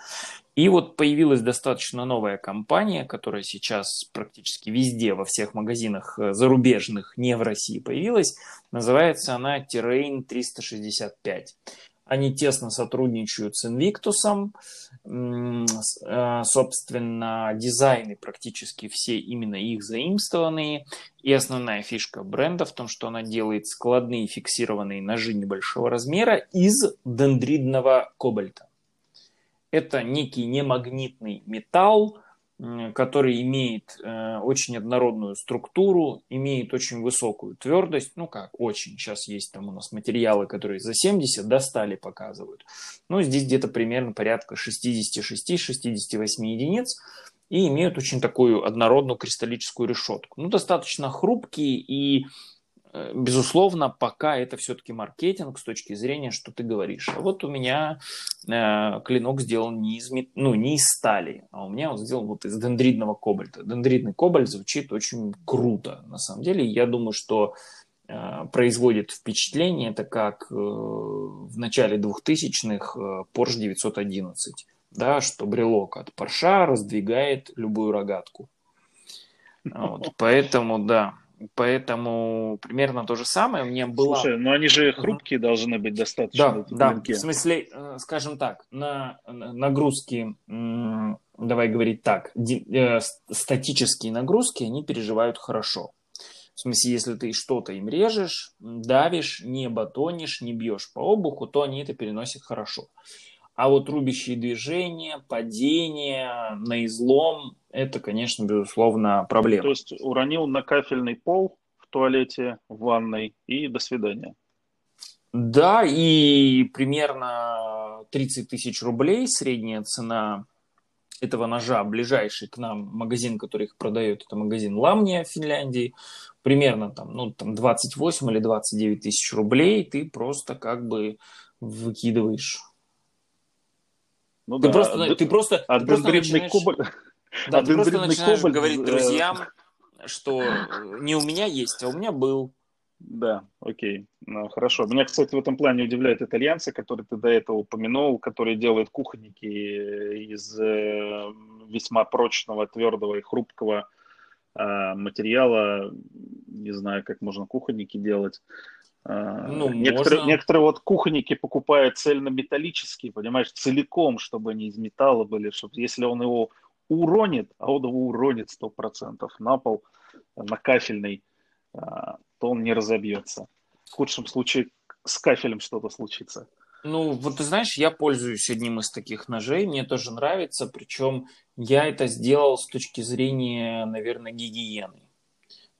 И вот появилась достаточно новая компания, которая сейчас практически везде, во всех магазинах э, зарубежных, не в России появилась. Называется она Terrain 365. Они тесно сотрудничают с Invictus. Собственно, дизайны практически все именно их заимствованные. И основная фишка бренда в том, что она делает складные фиксированные ножи небольшого размера из дендридного кобальта. Это некий немагнитный металл, который имеет э, очень однородную структуру, имеет очень высокую твердость, ну как, очень, сейчас есть там у нас материалы, которые за 70 до 100 показывают, ну здесь где-то примерно порядка 66-68 единиц, и имеют очень такую однородную кристаллическую решетку. Ну, достаточно хрупкие и безусловно, пока это все-таки маркетинг с точки зрения, что ты говоришь. А вот у меня э, клинок сделан не из, ну, не из стали, а у меня он сделан вот из дендридного кобальта. Дендридный кобальт звучит очень круто, на самом деле. Я думаю, что э, производит впечатление, это как э, в начале 2000-х э, Porsche 911, да, что брелок от Porsche раздвигает любую рогатку. Вот, поэтому, да, Поэтому примерно то же самое. Мне было... Слушай, но они же хрупкие uh-huh. должны быть достаточно. Да, да. В смысле, э, скажем так, на нагрузки, давай говорить так, э, статические нагрузки, они переживают хорошо. В смысле, если ты что-то им режешь, давишь, не батонишь, не бьешь по обуху, то они это переносят хорошо. А вот рубящие движения, падения на излом, это, конечно, безусловно, проблема. То есть уронил на кафельный пол в туалете, в ванной и до свидания. Да, и примерно 30 тысяч рублей средняя цена этого ножа, ближайший к нам магазин, который их продает, это магазин Ламния в Финляндии, примерно там, ну, там 28 или 29 тысяч рублей ты просто как бы выкидываешь ну, ты, да. просто, ты просто, а ты просто начинаешь, кобаль... да, а ты просто начинаешь кобаль... говорить э, друзьям, что э, не у меня есть, а у меня был. Да, окей, ну, хорошо. Меня, кстати, в этом плане удивляют итальянцы, которые ты до этого упомянул, которые делают кухонники из э, весьма прочного, твердого и хрупкого материала. Не знаю, как можно кухонники делать. А, ну, некоторые, можно... некоторые вот кухонники покупают цельнометаллические, понимаешь, целиком, чтобы они из металла были, чтобы если он его уронит, а он его уронит сто процентов на пол, на кафельный, а, то он не разобьется. В худшем случае с кафелем что-то случится. Ну, вот ты знаешь, я пользуюсь одним из таких ножей, мне тоже нравится, причем я это сделал с точки зрения, наверное, гигиены.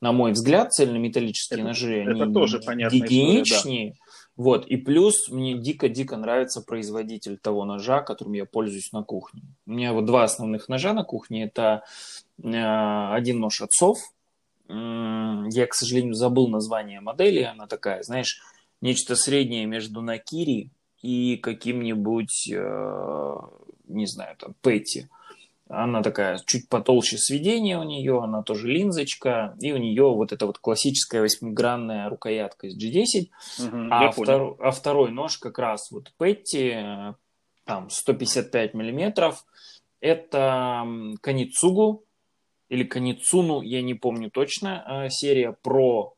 На мой взгляд, цельнометаллические это, ножи, это они тоже гигиеничнее. История, да. Вот, и плюс мне дико-дико нравится производитель того ножа, которым я пользуюсь на кухне. У меня вот два основных ножа на кухне. Это э, один нож отцов. Я, к сожалению, забыл название модели. Она такая, знаешь, нечто среднее между Накири и каким-нибудь, э, не знаю, там, Петти. Она такая чуть потолще сведения у нее, она тоже линзочка, и у нее вот эта вот классическая восьмигранная рукоятка из G10. Угу, а, втор, а второй нож как раз вот Петти, там 155 миллиметров. Это Каницугу или Каницуну, я не помню точно, э, серия про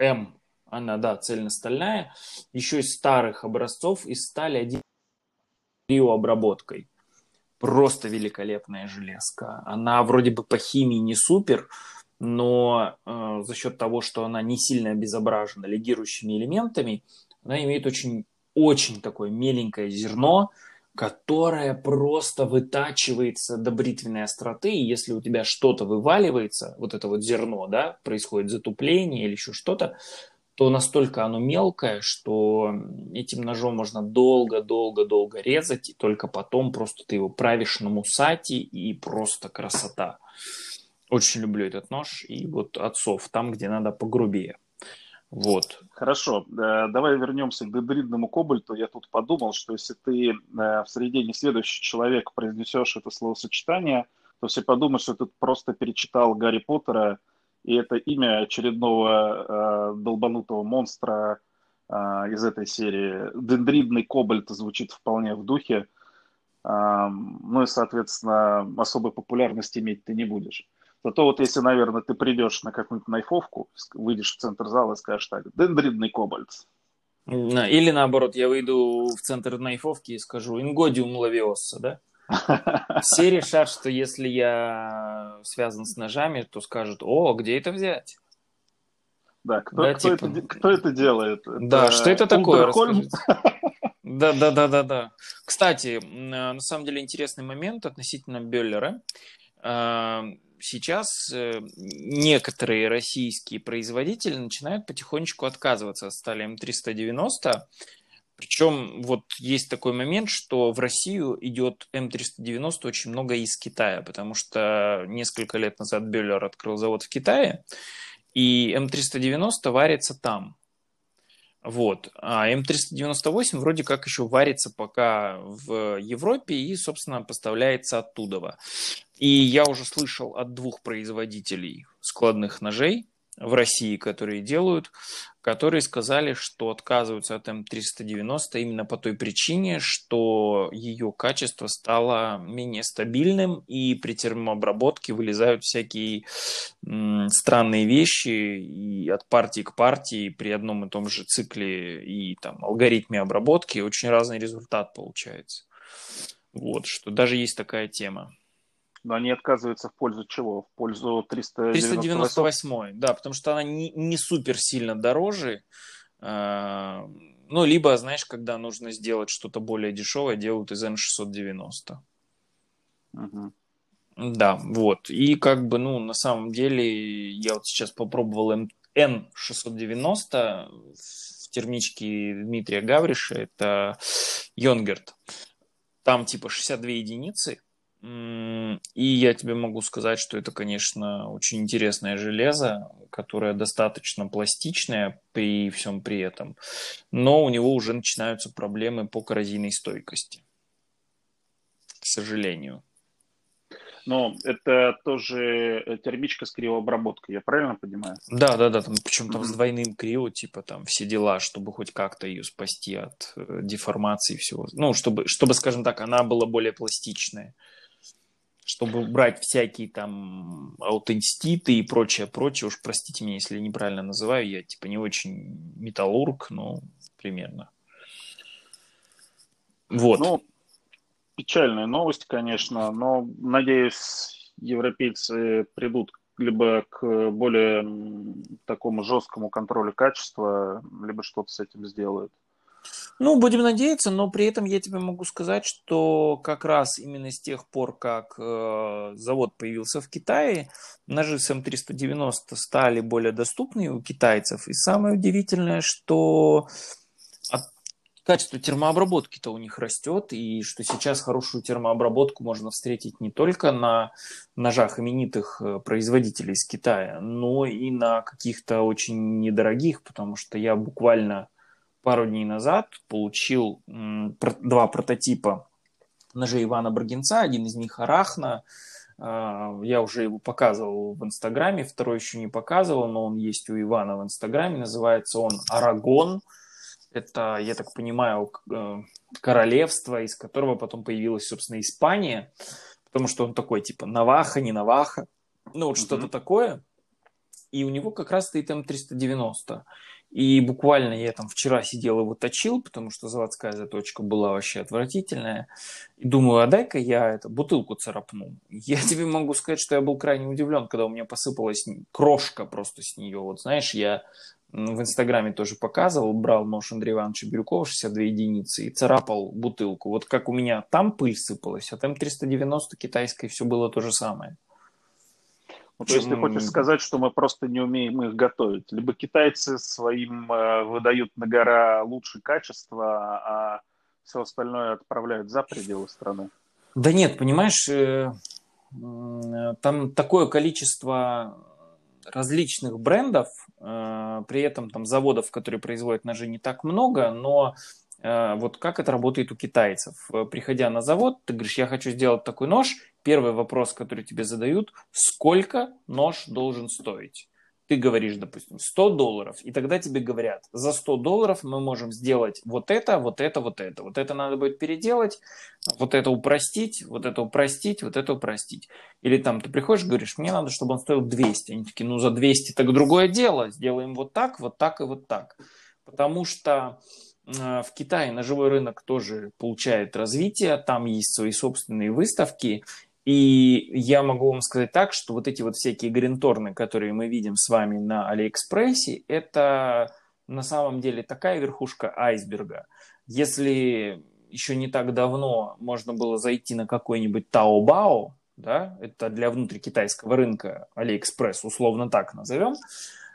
М она, да, цельностальная, еще из старых образцов, из стали один обработкой. Просто великолепная железка. Она вроде бы по химии не супер, но э, за счет того, что она не сильно обезображена легирующими элементами, она имеет очень, очень такое меленькое зерно, которое просто вытачивается до бритвенной остроты, и если у тебя что-то вываливается, вот это вот зерно, да, происходит затупление или еще что-то, то настолько оно мелкое, что этим ножом можно долго-долго-долго резать, и только потом просто ты его правишь на мусате, и просто красота. Очень люблю этот нож, и вот отцов, там, где надо погрубее. Вот. Хорошо, э, давай вернемся к дендридному кобальту. Я тут подумал, что если ты э, в среде не следующий человек произнесешь это словосочетание, то все подумают, что ты просто перечитал Гарри Поттера и это имя очередного э, долбанутого монстра э, из этой серии. Дендридный кобальт звучит вполне в духе. Э, ну и, соответственно, особой популярности иметь ты не будешь. Зато вот если, наверное, ты придешь на какую-нибудь найфовку, выйдешь в центр зала и скажешь так, дендридный кобальт. Или наоборот, я выйду в центр найфовки и скажу ингодиум лавиоса, да? Все решат, что если я связан с ножами, то скажут, о, где это взять? Да, кто, да, кто, типа... это, кто это делает? Да, это что это такое? Да, да, да, да, да. Кстати, на самом деле интересный момент относительно Беллера. А, сейчас э, некоторые российские производители начинают потихонечку отказываться от стали М390 причем вот есть такой момент, что в Россию идет М390 очень много из Китая, потому что несколько лет назад Бюллер открыл завод в Китае, и М390 варится там. Вот. А М398 вроде как еще варится пока в Европе и, собственно, поставляется оттуда. И я уже слышал от двух производителей складных ножей, в России, которые делают, которые сказали, что отказываются от М390 именно по той причине, что ее качество стало менее стабильным, и при термообработке вылезают всякие странные вещи и от партии к партии при одном и том же цикле и там, алгоритме обработки очень разный результат получается. Вот, что даже есть такая тема. Но они отказываются в пользу чего? В пользу 398? 398, да, потому что она не, не супер сильно дороже. Э, ну, либо, знаешь, когда нужно сделать что-то более дешевое, делают из N690. Угу. Да, вот. И как бы, ну, на самом деле, я вот сейчас попробовал N690 в термичке Дмитрия Гавриша, это Йонгерт. Там типа 62 единицы, и я тебе могу сказать, что это, конечно, очень интересное железо, которое достаточно пластичное при всем при этом, но у него уже начинаются проблемы по коррозийной стойкости, к сожалению. Но это тоже э, термичка с криообработкой, я правильно понимаю? Да, да, да, там причем там с двойным крио, типа там все дела, чтобы хоть как-то ее спасти от э, деформации всего. Ну, чтобы, чтобы, скажем так, она была более пластичная чтобы брать всякие там аутентиститы и прочее, прочее. Уж простите меня, если я неправильно называю, я типа не очень металлург, но примерно. Вот. Ну, печальная новость, конечно, но, надеюсь, европейцы придут либо к более такому жесткому контролю качества, либо что-то с этим сделают. Ну, будем надеяться, но при этом я тебе могу сказать, что как раз именно с тех пор, как э, завод появился в Китае, ножи с М390 стали более доступны у китайцев. И самое удивительное, что качество термообработки-то у них растет, и что сейчас хорошую термообработку можно встретить не только на ножах именитых э, производителей из Китая, но и на каких-то очень недорогих, потому что я буквально пару дней назад получил два прототипа ножей Ивана Брагинца, один из них Арахна, а, я уже его показывал в Инстаграме, второй еще не показывал, но он есть у Ивана в Инстаграме, называется он Арагон, это, я так понимаю, э, королевство, из которого потом появилась, собственно, Испания, потому что он такой, типа, Наваха, не Наваха, ну, вот mm-hmm. что-то такое. И у него как раз стоит М390. И буквально я там вчера сидел его точил, потому что заводская заточка была вообще отвратительная. И думаю, а дай-ка я эту бутылку царапну. Я тебе могу сказать, что я был крайне удивлен, когда у меня посыпалась крошка просто с нее. Вот знаешь, я в Инстаграме тоже показывал, брал нож Андрея Ивановича Бирюкова 62 единицы и царапал бутылку. Вот как у меня там пыль сыпалась, а там 390 китайской все было то же самое. Ну, то есть ты хочешь сказать, что мы просто не умеем их готовить? Либо китайцы своим э, выдают на гора лучшее качество, а все остальное отправляют за пределы страны? Да нет, понимаешь, э, э, там такое количество различных брендов, э, при этом там заводов, которые производят ножи, не так много, но э, вот как это работает у китайцев. Э, приходя на завод, ты говоришь, я хочу сделать такой нож. Первый вопрос, который тебе задают, сколько нож должен стоить? ты говоришь, допустим, 100 долларов, и тогда тебе говорят, за 100 долларов мы можем сделать вот это, вот это, вот это. Вот это надо будет переделать, вот это упростить, вот это упростить, вот это упростить. Или там ты приходишь и говоришь, мне надо, чтобы он стоил 200. Они такие, ну за 200 так другое дело, сделаем вот так, вот так и вот так. Потому что э, в Китае ножевой рынок тоже получает развитие, там есть свои собственные выставки, и я могу вам сказать так, что вот эти вот всякие гринторны, которые мы видим с вами на Алиэкспрессе, это на самом деле такая верхушка айсберга. Если еще не так давно можно было зайти на какой-нибудь Taobao, да, это для внутрикитайского рынка Алиэкспресс, условно так назовем,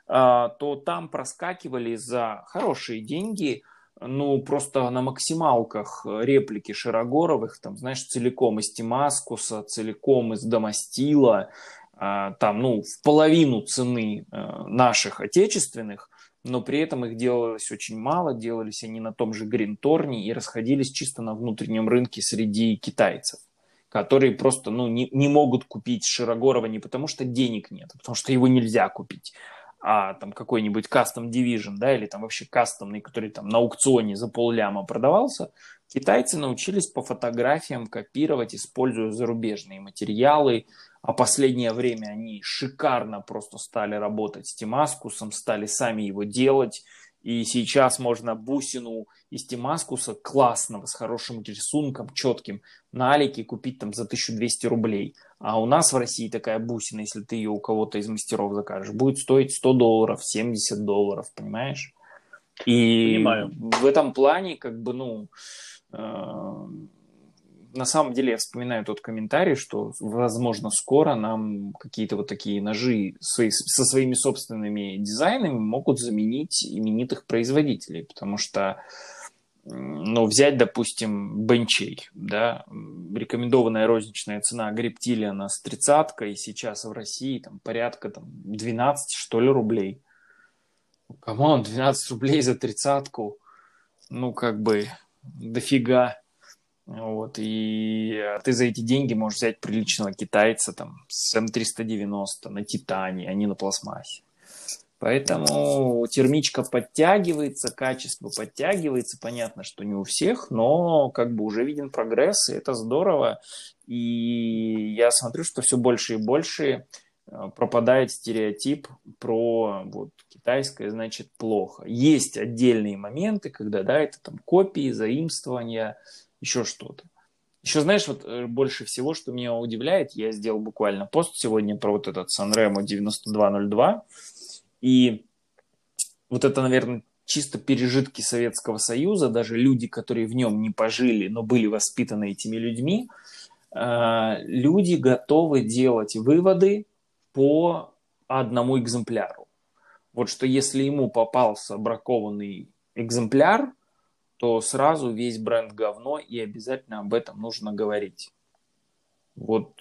а, то там проскакивали за хорошие деньги – ну, просто на максималках реплики Широгоровых, там, знаешь, целиком из Тимаскуса, целиком из Дамастила, а, там, ну, в половину цены э, наших отечественных, но при этом их делалось очень мало, делались они на том же Гринторне и расходились чисто на внутреннем рынке среди китайцев, которые просто ну, не, не могут купить Широгорова не потому, что денег нет, а потому что его нельзя купить, а там какой-нибудь custom division, да, или там вообще кастомный, который там на аукционе за полляма продавался, китайцы научились по фотографиям копировать, используя зарубежные материалы, а последнее время они шикарно просто стали работать с Тимаскусом, стали сами его делать, и сейчас можно бусину из Тимаскуса классного, с хорошим рисунком, четким, на Алике купить там за 1200 рублей. А у нас в России такая бусина, если ты ее у кого-то из мастеров закажешь, будет стоить 100 долларов, 70 долларов, понимаешь? И Понимаю. в этом плане, как бы, ну, э, на самом деле я вспоминаю тот комментарий, что, возможно, скоро нам какие-то вот такие ножи свои, со своими собственными дизайнами могут заменить именитых производителей, потому что ну, взять, допустим, бенчей, да, рекомендованная розничная цена Гриптилиана с тридцаткой сейчас в России там порядка там 12, что ли, рублей. Come on, 12 рублей за тридцатку, ну, как бы, дофига. Вот, и ты за эти деньги можешь взять приличного китайца там с М390 на титане, а не на пластмассе. Поэтому термичка подтягивается, качество подтягивается. Понятно, что не у всех, но как бы уже виден прогресс, и это здорово. И я смотрю, что все больше и больше э, пропадает стереотип про вот, китайское, значит, плохо. Есть отдельные моменты, когда, да, это там копии, заимствования, еще что-то. Еще знаешь, вот э, больше всего, что меня удивляет, я сделал буквально пост сегодня про вот этот Sanremo 9202, и вот это, наверное, чисто пережитки Советского Союза, даже люди, которые в нем не пожили, но были воспитаны этими людьми, э, люди готовы делать выводы по одному экземпляру. Вот что если ему попался бракованный экземпляр, то сразу весь бренд говно, и обязательно об этом нужно говорить. Вот.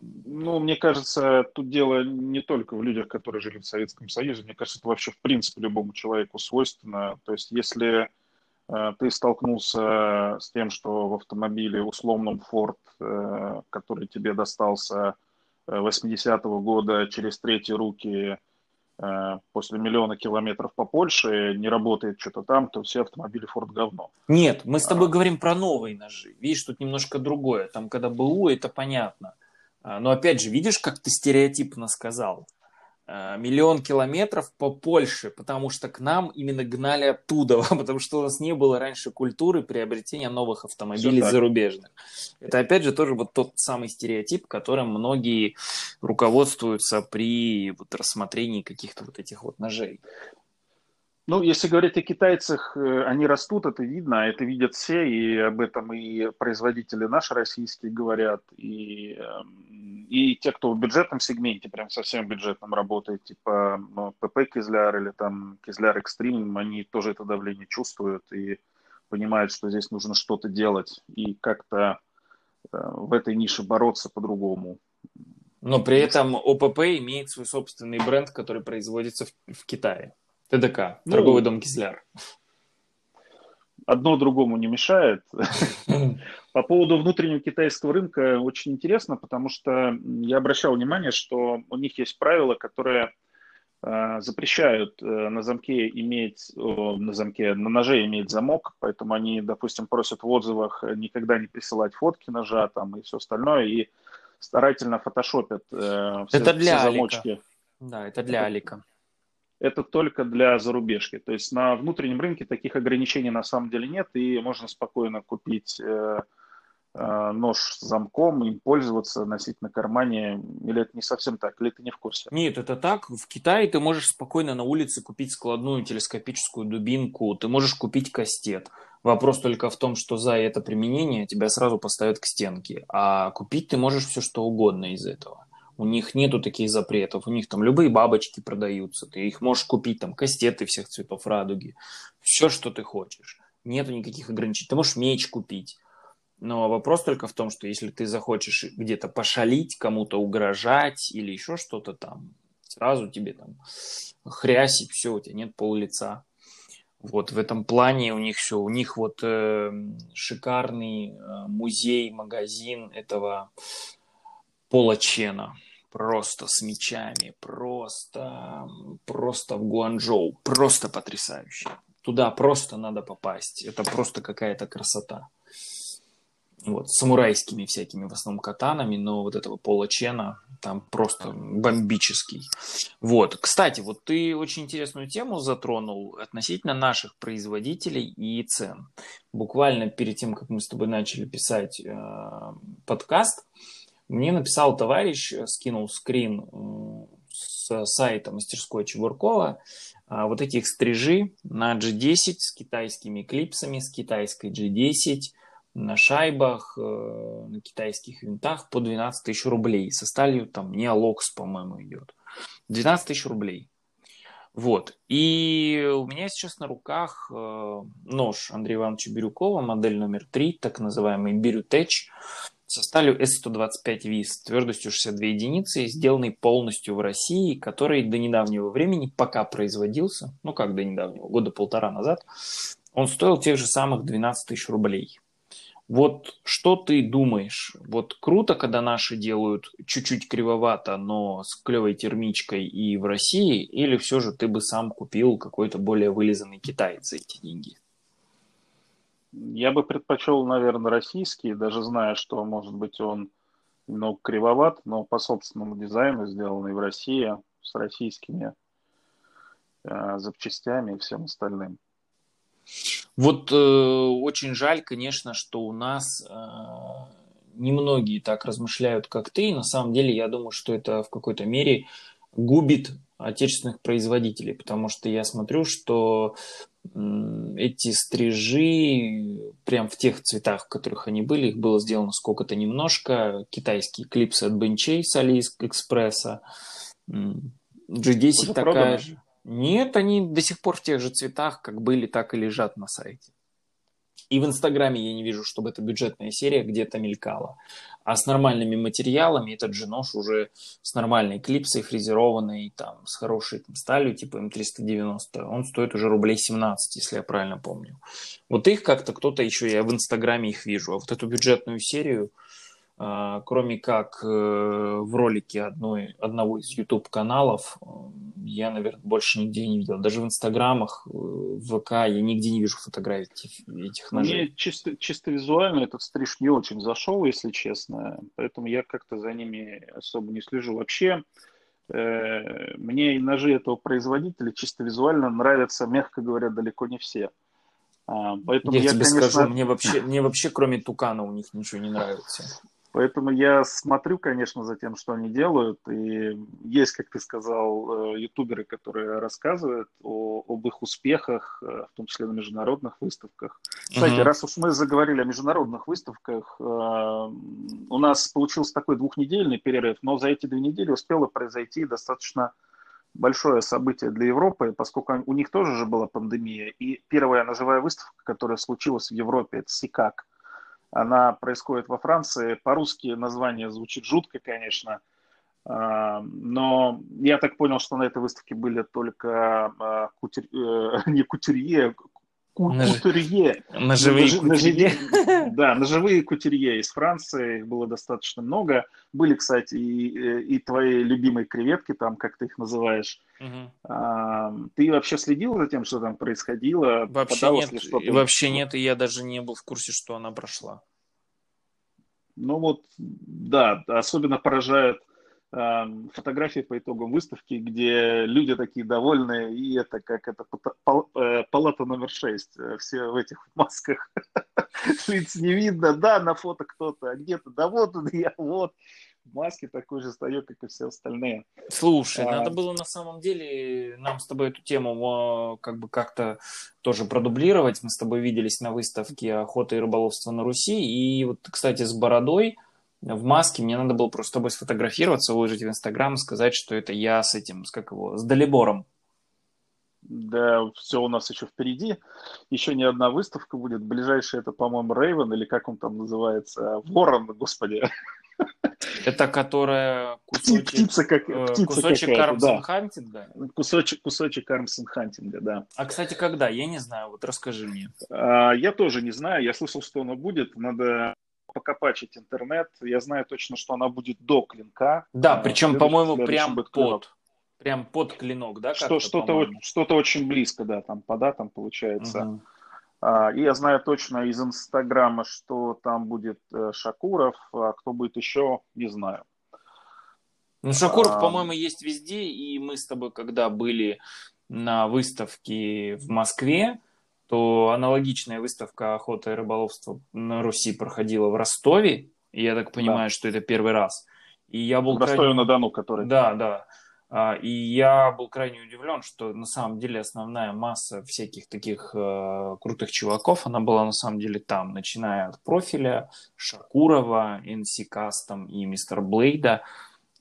Ну, мне кажется, тут дело не только в людях, которые жили в Советском Союзе. Мне кажется, это вообще в принципе любому человеку свойственно. То есть, если э, ты столкнулся с тем, что в автомобиле условном Ford, э, который тебе достался 80-го э, года через третьи руки, Э, после миллиона километров по Польше не работает что-то там, то все автомобили Ford говно. Нет, мы с тобой а... говорим про новые ножи. Видишь, тут немножко другое. Там, когда БУ, это понятно. А, но опять же, видишь, как ты стереотипно сказал? Э, миллион километров по Польше, потому что к нам именно гнали оттуда, потому что у нас не было раньше культуры приобретения новых автомобилей зарубежных. Это опять же тоже вот тот самый стереотип, которым многие руководствуются при вот рассмотрении каких-то вот этих вот ножей. Ну, если говорить о китайцах, э, они растут, это видно, это видят все, и об этом и производители наши российские говорят, и, эм, и те, кто в бюджетном сегменте, прям совсем бюджетном работает, типа ну, ПП Кизляр или там Кизляр Экстрим, они тоже это давление чувствуют и понимают, что здесь нужно что-то делать и как-то э, в этой нише бороться по-другому. Но при этом ОПП имеет свой собственный бренд, который производится в, в Китае. ТДК, ну, торговый дом Кизляр. Одно другому не мешает. По поводу внутреннего китайского рынка очень интересно, потому что я обращал внимание, что у них есть правила, которые э, запрещают э, на замке иметь, на замке, на ноже иметь замок, поэтому они, допустим, просят в отзывах никогда не присылать фотки ножа там и все остальное, и старательно фотошопят э, все, это для все замочки. Алика. Да, это для это, Алика это только для зарубежки. То есть на внутреннем рынке таких ограничений на самом деле нет, и можно спокойно купить э, э, нож с замком, им пользоваться, носить на кармане. Или это не совсем так, или ты не в курсе? Нет, это так. В Китае ты можешь спокойно на улице купить складную телескопическую дубинку, ты можешь купить кастет. Вопрос только в том, что за это применение тебя сразу поставят к стенке, а купить ты можешь все что угодно из этого. У них нету таких запретов. У них там любые бабочки продаются. Ты их можешь купить, там, кастеты всех цветов радуги. Все, что ты хочешь. Нету никаких ограничений. Ты можешь меч купить. Но вопрос только в том, что если ты захочешь где-то пошалить, кому-то угрожать или еще что-то там, сразу тебе там хрясить, все, у тебя нет пол лица. Вот в этом плане у них все. У них вот э, шикарный э, музей, магазин этого Пола Чена просто с мечами, просто, просто в Гуанчжоу, просто потрясающе. Туда просто надо попасть, это просто какая-то красота. Вот, с самурайскими всякими в основном катанами, но вот этого Пола Чена там просто бомбический. Вот, кстати, вот ты очень интересную тему затронул относительно наших производителей и цен. Буквально перед тем, как мы с тобой начали писать э, подкаст, мне написал товарищ, э, скинул скрин э, с сайта мастерской Чебуркова, а, вот этих стрижи на G10 с китайскими клипсами, с китайской G10, на шайбах, э, на китайских винтах по 12 тысяч рублей. Со сталью там не Алокс, по-моему, идет. 12 тысяч рублей. Вот. И у меня сейчас на руках нож Андрея Ивановича Бирюкова, модель номер 3, так называемый Бирютеч со сталью S125 ВИС твердостью 62 единицы, сделанный полностью в России, который до недавнего времени, пока производился, ну как до недавнего, года полтора назад, он стоил тех же самых 12 тысяч рублей. Вот что ты думаешь? Вот круто, когда наши делают чуть-чуть кривовато, но с клевой термичкой и в России, или все же ты бы сам купил какой-то более вылизанный китайец за эти деньги? Я бы предпочел, наверное, российский, даже зная, что, может быть, он немного кривоват, но по собственному дизайну сделанный в России с российскими э, запчастями и всем остальным. Вот э, очень жаль, конечно, что у нас э, немногие так размышляют, как ты. На самом деле, я думаю, что это в какой-то мере губит отечественных производителей, потому что я смотрю, что эти стрижи прям в тех цветах, в которых они были, их было сделано сколько-то немножко. Китайские клипсы от Бенчей с Алиэкспресса. G10 Уже такая проданы? же. Нет, они до сих пор в тех же цветах, как были, так и лежат на сайте. И в Инстаграме я не вижу, чтобы эта бюджетная серия где-то мелькала. А с нормальными материалами этот же нож уже с нормальной клипсой, фрезерованной, там, с хорошей там, сталью, типа М390, он стоит уже рублей 17, если я правильно помню. Вот их как-то кто-то еще, я в Инстаграме их вижу. А вот эту бюджетную серию, кроме как э, в ролике одной, одного из YouTube-каналов, я, наверное, больше нигде не видел. Даже в Инстаграмах, э, в ВК я нигде не вижу фотографий этих, этих ножей. Мне чисто, чисто визуально этот стриж не очень зашел, если честно, поэтому я как-то за ними особо не слежу. Вообще, э, мне и ножи этого производителя чисто визуально нравятся, мягко говоря, далеко не все. А, поэтому я, я тебе конечно... скажу, мне вообще, мне вообще кроме Тукана у них ничего не нравится. Поэтому я смотрю, конечно, за тем, что они делают. И есть, как ты сказал, э, ютуберы, которые рассказывают о, об их успехах, э, в том числе на международных выставках. Кстати, uh-huh. раз уж мы заговорили о международных выставках, э, у нас получился такой двухнедельный перерыв, но за эти две недели успело произойти достаточно большое событие для Европы, поскольку у них тоже же была пандемия. И первая ножевая выставка, которая случилась в Европе, это СИКАК – она происходит во Франции. По-русски название звучит жутко, конечно. А, но я так понял, что на этой выставке были только а, кутюр... Э, не кутюрье, кутюрье. Ножевые кутюрье. Да, ножевые кутюрье из Франции, их было достаточно много. Были, кстати, и, э, и твои любимые креветки, там, как ты их называешь. Угу. Ты вообще следил за тем, что там происходило? Вообще нет, вообще нет, и я даже не был в курсе, что она прошла. Ну вот, да, особенно поражает фотографии по итогам выставки, где люди такие довольные, и это как это э, палата номер 6, э, все в этих масках, лиц не видно, да, на фото кто-то, а где-то, да вот он я, вот, в маске такой же стою, как и все остальные. Слушай, а... надо было на самом деле нам с тобой эту тему как бы как-то тоже продублировать, мы с тобой виделись на выставке охоты и рыболовства на Руси, и вот, кстати, с бородой, в маске, мне надо было просто с тобой сфотографироваться, выложить в Инстаграм, сказать, что это я с этим, с как его, с Далибором. Да, все у нас еще впереди. Еще не одна выставка будет. Ближайшая это, по-моему, Рейвен, или как он там называется? Ворон, господи. Это которая кусочек, птица, как, э, птица кусочек Кармсон да. Хантинга? Кусочек, кусочек Кармсон Хантинга, да. А, кстати, когда? Я не знаю, вот расскажи мне. А, я тоже не знаю, я слышал, что оно будет. Надо покопачить интернет. Я знаю точно, что она будет до клинка. Да, а, причем, по-моему, прям под. Клинок. Прям под клинок, да? Что, что-то, что-то очень близко, да, там по датам получается. Угу. А, и я знаю точно из Инстаграма, что там будет э, Шакуров, а кто будет еще, не знаю. Ну, Шакуров, а... по-моему, есть везде, и мы с тобой, когда были на выставке в Москве, то аналогичная выставка охоты и рыболовства на Руси проходила в Ростове. И я так понимаю, да. что это первый раз. И я был в Ростове-на-Дону, который. Да, да. А, и я был крайне удивлен, что на самом деле основная масса всяких таких э, крутых чуваков, она была на самом деле там, начиная от профиля Шакурова, NC Custom и Мистер Блейда.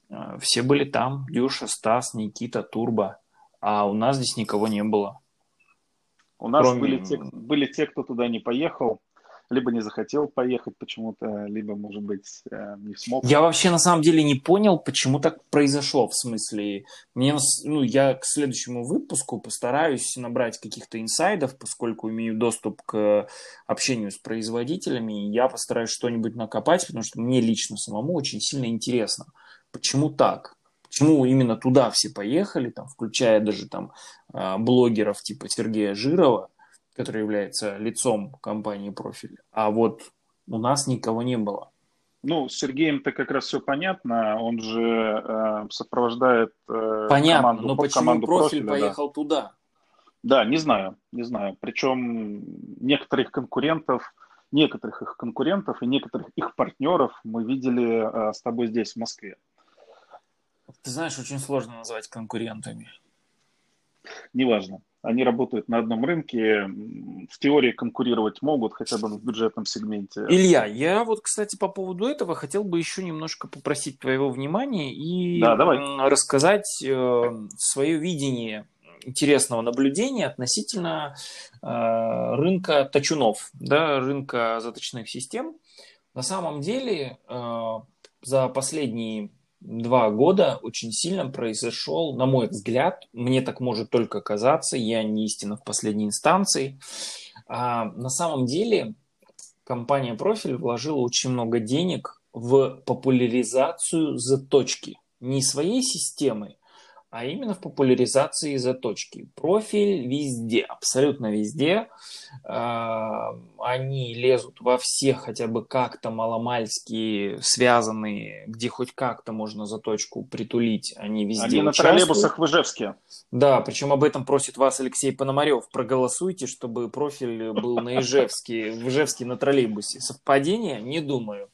Э, все были там. Дюша, Стас, Никита, Турбо. А у нас здесь никого не было. У нас Кроме... были, те, были те, кто туда не поехал, либо не захотел поехать почему-то, либо, может быть, э, не смог. Я вообще на самом деле не понял, почему так произошло. В смысле, мне, ну, я к следующему выпуску постараюсь набрать каких-то инсайдов, поскольку имею доступ к общению с производителями. Я постараюсь что-нибудь накопать, потому что мне лично самому очень сильно интересно, почему так. Почему именно туда все поехали, там, включая даже там а, блогеров типа Сергея Жирова, который является лицом компании «Профиль», а вот у нас никого не было. Ну, с Сергеем-то как раз все понятно, он же э, сопровождает э, Понятно, команду, но почему команду «Профиль» профиля, поехал да. туда? Да, не знаю, не знаю. Причем некоторых конкурентов, некоторых их конкурентов и некоторых их партнеров мы видели э, с тобой здесь, в Москве. Ты знаешь, очень сложно назвать конкурентами. Неважно. Они работают на одном рынке, в теории конкурировать могут, хотя бы в бюджетном сегменте. Илья, я вот, кстати, по поводу этого хотел бы еще немножко попросить твоего внимания и да, давай. рассказать э, свое видение интересного наблюдения относительно э, рынка точунов, да, рынка заточных систем. На самом деле э, за последние два года очень сильно произошел, на мой взгляд, мне так может только казаться, я не истина в последней инстанции, а на самом деле компания Профиль вложила очень много денег в популяризацию заточки. Не своей системы, а именно в популяризации заточки. Профиль везде, абсолютно везде. А, они лезут во все хотя бы как-то маломальские связанные, где хоть как-то можно заточку притулить. Они везде Они на троллейбусах в Ижевске. Да, причем об этом просит вас Алексей Пономарев. Проголосуйте, чтобы профиль был на Ижевске, в Ижевске на троллейбусе. Совпадение? Не думаю.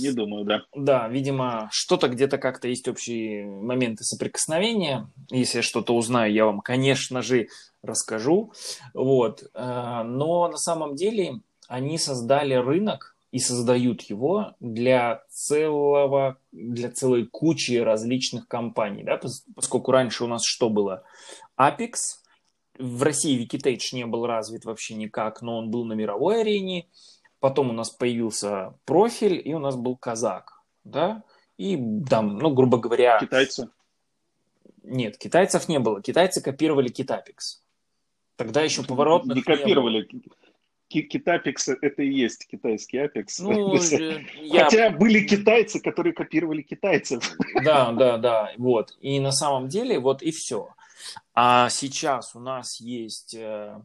Не думаю, да. Да, видимо, что-то где-то как-то есть общие моменты соприкосновения. Если я что-то узнаю, я вам, конечно же, расскажу. Вот. Э, но на самом деле они создали рынок и создают его для целого, для целой кучи различных компаний, да, поскольку раньше у нас что было? Apex, в России Wicked Edge не был развит вообще никак, но он был на мировой арене, Потом у нас появился профиль, и у нас был казак, да, и там, ну, грубо говоря... Китайцы? Нет, китайцев не было. Китайцы копировали Китапекс. Тогда еще поворотных не копировали. Не Китапекс это и есть китайский апекс. Ну, я... Хотя были китайцы, которые копировали китайцев. Да, да, да. Вот. И на самом деле вот и все. А сейчас у нас есть э,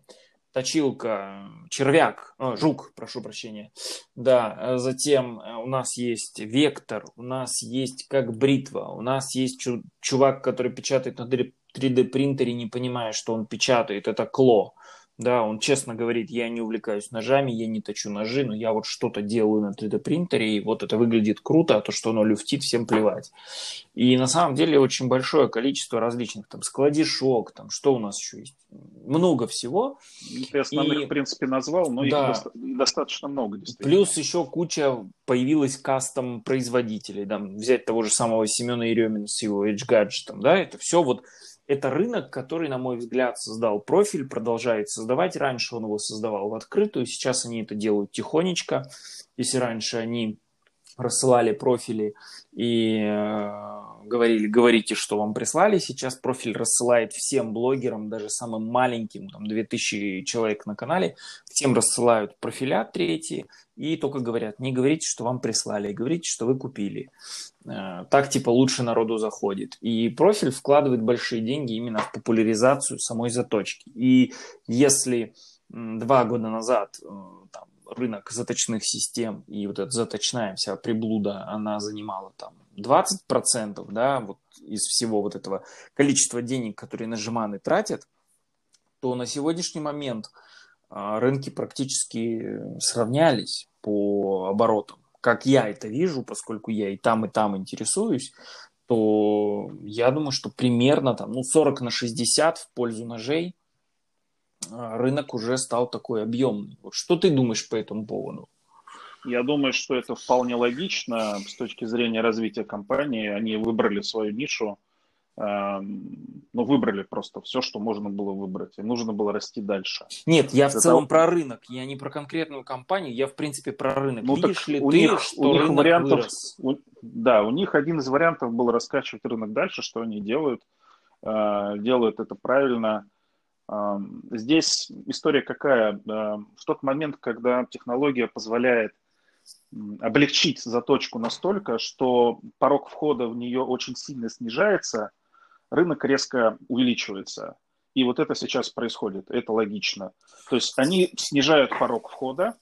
точилка, червяк, о, жук, прошу прощения. Да, э, затем э, у нас есть вектор, у нас есть как бритва, у нас есть чувак, который печатает на 3D принтере, не понимая, что он печатает, это кло. Да, он честно говорит, я не увлекаюсь ножами, я не точу ножи, но я вот что-то делаю на 3D принтере, и вот это выглядит круто, а то, что оно люфтит, всем плевать. И на самом деле очень большое количество различных, там, складишок, там, что у нас еще есть, много всего. Ты основных, и, в принципе, назвал, но да, их доста- достаточно много, действительно. Плюс еще куча появилась кастом производителей, там, взять того же самого Семена Еремина с его Edge Gadget, да, это все вот это рынок, который, на мой взгляд, создал профиль, продолжает создавать. Раньше он его создавал в открытую, сейчас они это делают тихонечко. Если раньше они рассылали профили и э, говорили, говорите, что вам прислали. Сейчас профиль рассылает всем блогерам, даже самым маленьким, там 2000 человек на канале, всем рассылают профиля третьи и только говорят, не говорите, что вам прислали, говорите, что вы купили. Э, так типа лучше народу заходит. И профиль вкладывает большие деньги именно в популяризацию самой заточки. И если два года назад э, там, рынок заточных систем и вот эта заточная вся приблуда, она занимала там 20%, да, вот из всего вот этого количества денег, которые нажиманы тратят, то на сегодняшний момент а, рынки практически сравнялись по оборотам. Как я это вижу, поскольку я и там, и там интересуюсь, то я думаю, что примерно там, ну, 40 на 60 в пользу ножей рынок уже стал такой объемный. Вот что ты думаешь по этому поводу? Я думаю, что это вполне логично с точки зрения развития компании. Они выбрали свою нишу, эм, ну, выбрали просто все, что можно было выбрать. И нужно было расти дальше. Нет, я в целом того... про рынок. Я не про конкретную компанию, я в принципе про рынок. Ну, Видишь ли у ты, них, что у них рынок вариантов, вырос? У, да, у них один из вариантов был раскачивать рынок дальше, что они делают. Э, делают это правильно. Здесь история какая? В тот момент, когда технология позволяет облегчить заточку настолько, что порог входа в нее очень сильно снижается, рынок резко увеличивается. И вот это сейчас происходит, это логично. То есть они снижают порог входа,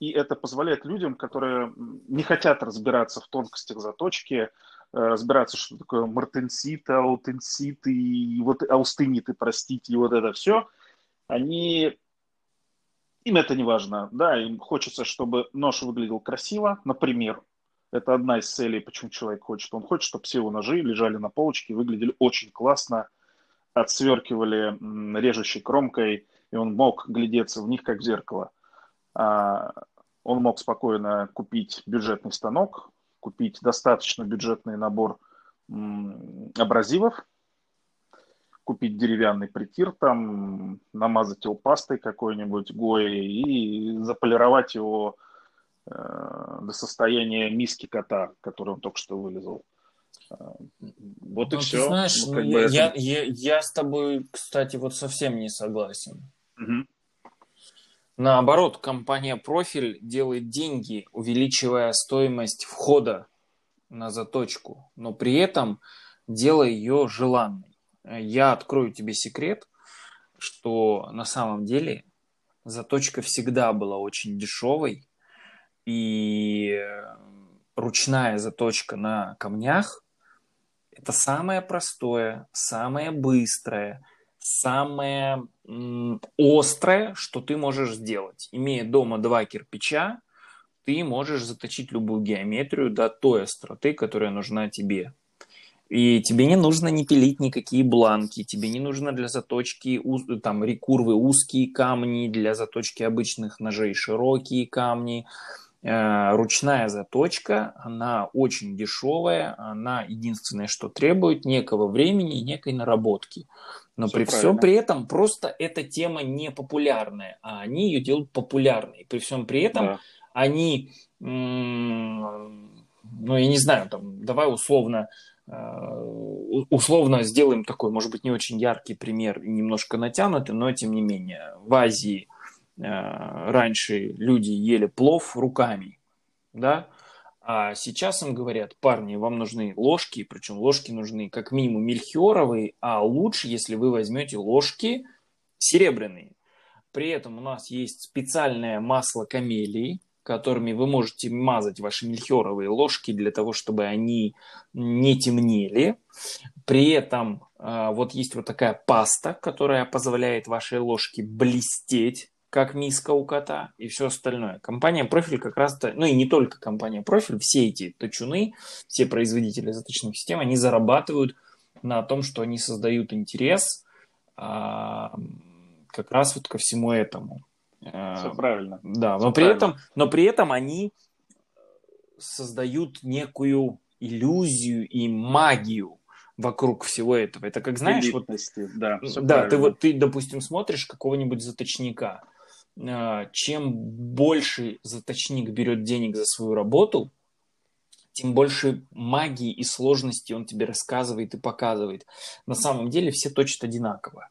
и это позволяет людям, которые не хотят разбираться в тонкостях заточки, разбираться, что такое мартенсит, аутенсит и вот аустениты, простите, и вот это все, они им это не важно, да, им хочется, чтобы нож выглядел красиво, например, Это одна из целей, почему человек хочет. Он хочет, чтобы все его ножи лежали на полочке, выглядели очень классно, отсверкивали режущей кромкой, и он мог глядеться в них как в зеркало. А, он мог спокойно купить бюджетный станок, купить достаточно бюджетный набор абразивов, купить деревянный притир, там, намазать его пастой какой-нибудь, гоей, и заполировать его э, до состояния миски кота, который он только что вылезал. Э, вот ну, и все. знаешь, ну, ну, я, это... я, я, я с тобой, кстати, вот совсем не согласен. Угу. Наоборот, компания Профиль делает деньги, увеличивая стоимость входа на заточку, но при этом делая ее желанной. Я открою тебе секрет, что на самом деле заточка всегда была очень дешевой, и ручная заточка на камнях – это самое простое, самое быстрое, самое острое, что ты можешь сделать. Имея дома два кирпича, ты можешь заточить любую геометрию до той остроты, которая нужна тебе. И тебе не нужно не пилить никакие бланки, тебе не нужно для заточки там рекурвы узкие камни, для заточки обычных ножей широкие камни. Э, ручная заточка, она очень дешевая, она единственное, что требует некого времени и некой наработки. Но Все при правильно. всем при этом просто эта тема не популярная, а они ее делают популярной. При всем при этом да. они, ну я не знаю, там, давай условно, э, условно сделаем такой, может быть, не очень яркий пример немножко натянутый, но тем не менее, в Азии э, раньше люди ели плов руками, да, а сейчас им говорят, парни, вам нужны ложки, причем ложки нужны как минимум мельхиоровые, а лучше, если вы возьмете ложки серебряные. При этом у нас есть специальное масло камелии, которыми вы можете мазать ваши мельхиоровые ложки для того, чтобы они не темнели. При этом а, вот есть вот такая паста, которая позволяет вашей ложке блестеть как миска у кота и все остальное. Компания Профиль как раз-то, ну и не только компания Профиль, все эти точуны, все производители заточных систем, они зарабатывают на том, что они создают интерес а, как раз вот ко всему этому. А, все правильно. Да, но при, этом, но при этом они создают некую иллюзию и магию вокруг всего этого. Это как знаешь, вот, да, да, ты вот ты, допустим, смотришь какого-нибудь заточника, чем больше заточник берет денег за свою работу, тем больше магии и сложности он тебе рассказывает и показывает. На самом деле все точат одинаково.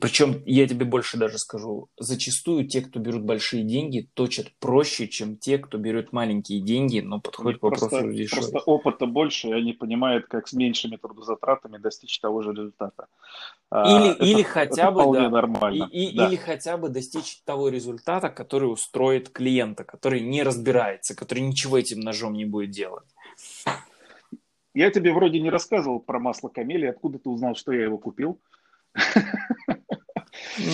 Причем, я тебе больше даже скажу, зачастую те, кто берут большие деньги, точат проще, чем те, кто берет маленькие деньги, но подходит к вопросу дешевле. Просто опыта больше, и они понимают, как с меньшими трудозатратами достичь того же результата. А, или, это, или хотя это бы да, нормально. И, и, да. или хотя бы достичь того результата, который устроит клиента, который не разбирается, который ничего этим ножом не будет делать. Я тебе вроде не рассказывал про масло камели, откуда ты узнал, что я его купил?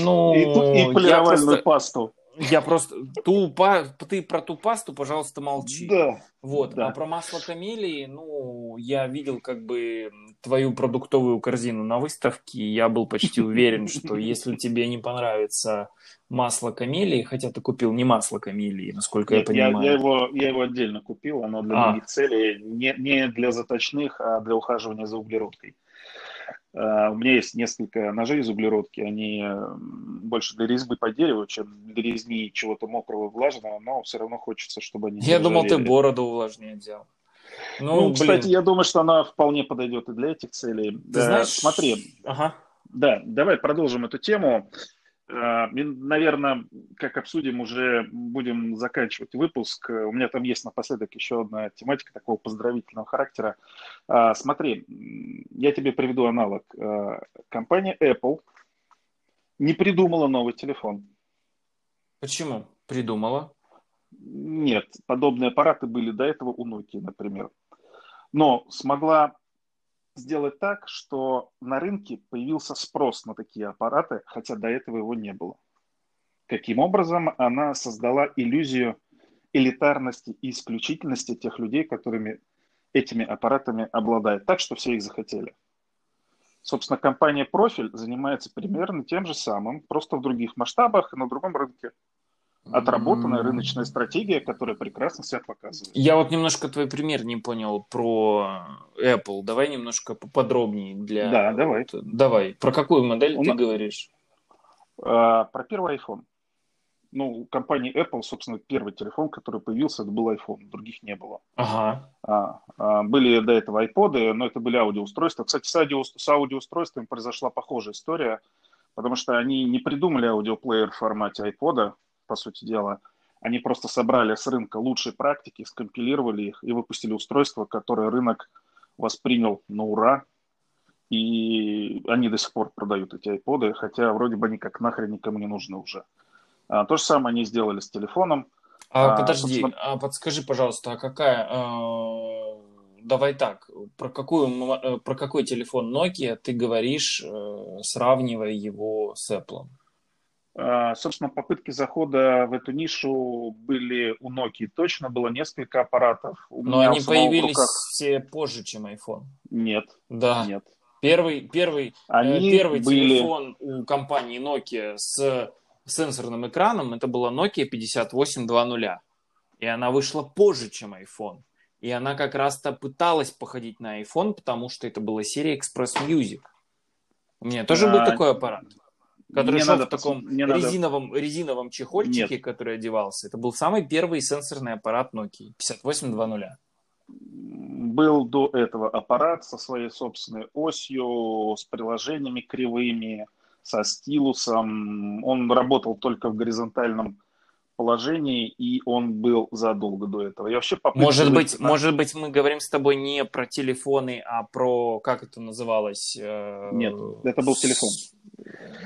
Ну, и, и полировальную просто, пасту. Я просто ту ты про ту пасту, пожалуйста, молчи. Да. Вот. Да. А про масло камелии, ну, я видел как бы твою продуктовую корзину на выставке. Я был почти уверен, что если тебе не понравится масло камелии, хотя ты купил не масло камелии, насколько Нет, я понимаю. Я, я, его, я его отдельно купил, оно для а. других целей, не, не для заточных, а для ухаживания за углеродкой. Э, у меня есть несколько ножей из углеродки, они больше для резьбы по дереву, чем для резьбы чего-то мокрого, влажного, но все равно хочется, чтобы они... Я думал, ты бороду увлажнее делал. Ну, ну кстати, я думаю, что она вполне подойдет и для этих целей. Ты да, знаешь... Смотри, ага. да, давай продолжим эту тему. Э, наверное, как обсудим, уже будем заканчивать выпуск. У меня там есть напоследок еще одна тематика такого поздравительного характера. Э, смотри, я тебе приведу аналог. Э, компания Apple не придумала новый телефон. Почему? Придумала. Нет, подобные аппараты были до этого у Nokia, например. Но смогла сделать так, что на рынке появился спрос на такие аппараты, хотя до этого его не было. Каким образом она создала иллюзию элитарности и исключительности тех людей, которыми этими аппаратами обладают, так, что все их захотели. Собственно, компания «Профиль» занимается примерно тем же самым, просто в других масштабах и на другом рынке отработанная рыночная стратегия, которая прекрасно себя показывает. Я вот немножко твой пример не понял про Apple. Давай немножко поподробнее для. Да, давай. Вот, давай. Про какую модель У ты говоришь? А, про первый iPhone. Ну, у компании Apple, собственно, первый телефон, который появился, это был iPhone, других не было. Ага. А, а, были до этого iPod, но это были аудиоустройства. Кстати, с, аудио, с аудиоустройствами произошла похожая история, потому что они не придумали аудиоплеер в формате iPod, по сути дела. Они просто собрали с рынка лучшие практики, скомпилировали их и выпустили устройство, которое рынок воспринял на ура. И они до сих пор продают эти айподы, хотя вроде бы они как нахрен никому не нужны уже. А, то же самое они сделали с телефоном. А, а подожди, собственно... а подскажи, пожалуйста, а какая... Э, давай так, про, какую, э, про какой телефон Nokia ты говоришь, э, сравнивая его с Apple? А, собственно, попытки захода в эту нишу были у Nokia точно, было несколько аппаратов. У Но они появились руках... все позже, чем iPhone. Нет. Да. Нет. Первый, первый, э, они первый были... телефон у компании Nokia с сенсорным экраном, это была Nokia 5820. И она вышла позже, чем iPhone. И она как раз-то пыталась походить на iPhone, потому что это была серия Express Music. У меня тоже а... был такой аппарат который шел в таком мне резиновом, надо... резиновом чехольчике, Нет. который одевался. Это был самый первый сенсорный аппарат Nokia 5820. Был до этого аппарат со своей собственной осью, с приложениями кривыми, со стилусом. Он работал только в горизонтальном положении, и он был задолго до этого. Я вообще может быть, на... может быть, мы говорим с тобой не про телефоны, а про как это называлось? Э, Нет, это был телефон.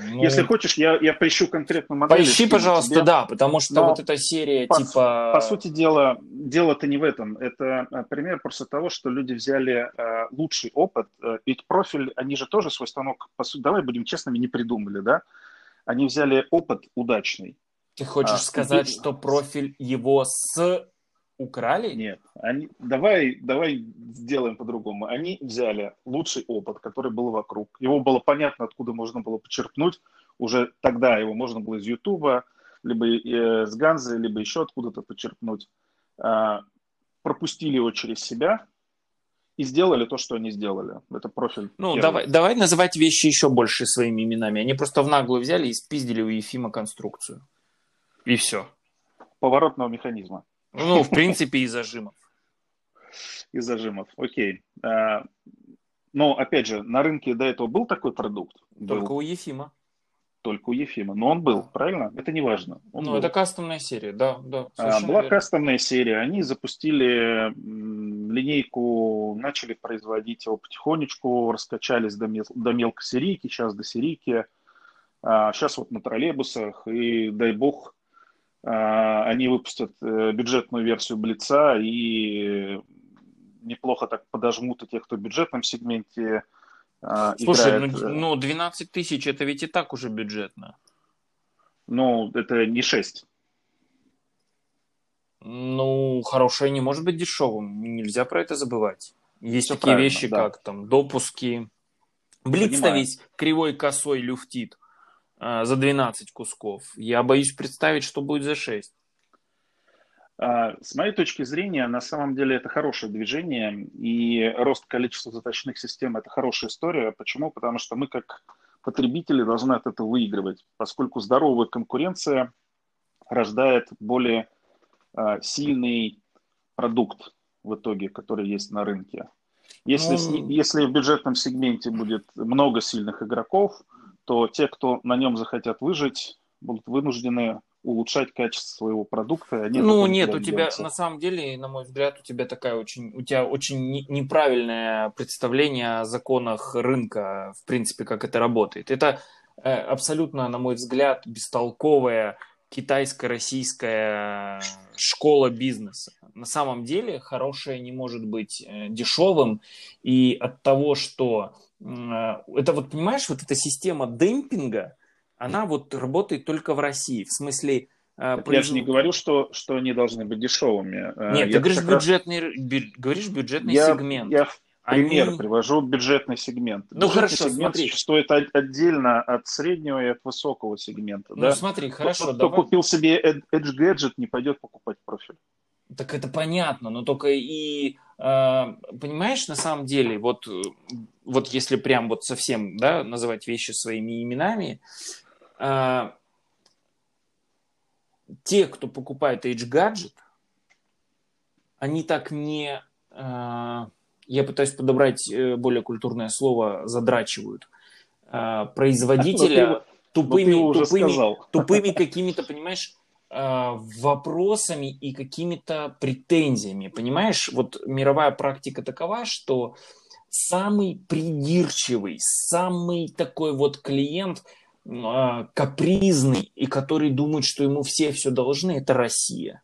Ну, Если хочешь, я, я поищу конкретную модель. Поищи, пожалуйста, тебе. да, потому что Но вот эта серия по, типа... По сути дела, дело-то не в этом. Это э, пример просто того, что люди взяли э, лучший опыт. Э, ведь профиль, они же тоже свой станок, по сути, давай будем честными, не придумали, да? Они взяли опыт удачный. Ты хочешь а, сказать, и... что профиль его с украли? Нет. Они, давай, давай сделаем по-другому. Они взяли лучший опыт, который был вокруг. Его было понятно, откуда можно было почерпнуть. Уже тогда его можно было из Ютуба, либо э, с Ганзы, либо еще откуда-то почерпнуть. А, пропустили его через себя и сделали то, что они сделали. Это профиль. Ну, давай, давай называть вещи еще больше своими именами. Они просто в наглую взяли и спиздили у Ефима конструкцию. И все. Поворотного механизма. Ну, в принципе, и зажимов. И зажимов, окей. А, но, опять же, на рынке до этого был такой продукт? Только был. у Ефима. Только у Ефима. Но он был, правильно? Это не важно. Он ну, был. это кастомная серия, да. да а, была верно. кастомная серия. Они запустили линейку, начали производить его потихонечку, раскачались до, мел- до мелкосерийки, сейчас до серийки. А, сейчас вот на троллейбусах. И дай бог они выпустят э, бюджетную версию Блица и неплохо так подожмут и тех, кто в бюджетном сегменте а, Слушай, играет. ну, ну 12 тысяч это ведь и так уже бюджетно. Ну, это не 6. Ну, хорошее не может быть дешевым. Нельзя про это забывать. Есть Все такие вещи, да. как там допуски. Блиц-то весь кривой косой люфтит. А, за 12 кусков. Я боюсь представить, что будет за 6. А, с моей точки зрения, на самом деле это хорошее движение, и рост количества заточных систем – это хорошая история. Почему? Потому что мы, как потребители, должны от этого выигрывать, поскольку здоровая конкуренция рождает более а, сильный продукт в итоге, который есть на рынке. Если, ну... если в бюджетном сегменте будет много сильных игроков – то те, кто на нем захотят выжить, будут вынуждены улучшать качество своего продукта. Они ну нет, у тебя на самом деле, на мой взгляд, у тебя такая очень, у тебя очень неправильное представление о законах рынка, в принципе, как это работает. Это э, абсолютно, на мой взгляд, бестолковая китайско-российская школа бизнеса. На самом деле хорошее не может быть э, дешевым, и от того, что это вот, понимаешь, вот эта система демпинга, она вот работает только в России. В смысле, Э, я же не говорю, что, что они должны быть дешевыми. Э, Нет, я ты говоришь бюджетный, раз... бю, говоришь бюджетный я, сегмент. Я пример они... привожу бюджетный сегмент. Ну бюджетный хорошо, сегмент смотри. стоит отдельно от среднего и от высокого сегмента. Ну да? смотри, хорошо. Тот, давай... кто купил себе Edge Gadget, не пойдет покупать профиль. Так это понятно, но только и э, понимаешь, на самом деле, вот, вот если прям вот совсем да, называть вещи своими именами, э, те, кто покупает H-гаджет, они так не... Э, я пытаюсь подобрать э, более культурное слово, задрачивают э, производителя тупыми, тупыми, тупыми какими-то, понимаешь, вопросами и какими-то претензиями. Понимаешь, вот мировая практика такова, что самый придирчивый, самый такой вот клиент капризный и который думает, что ему все все должны, это Россия.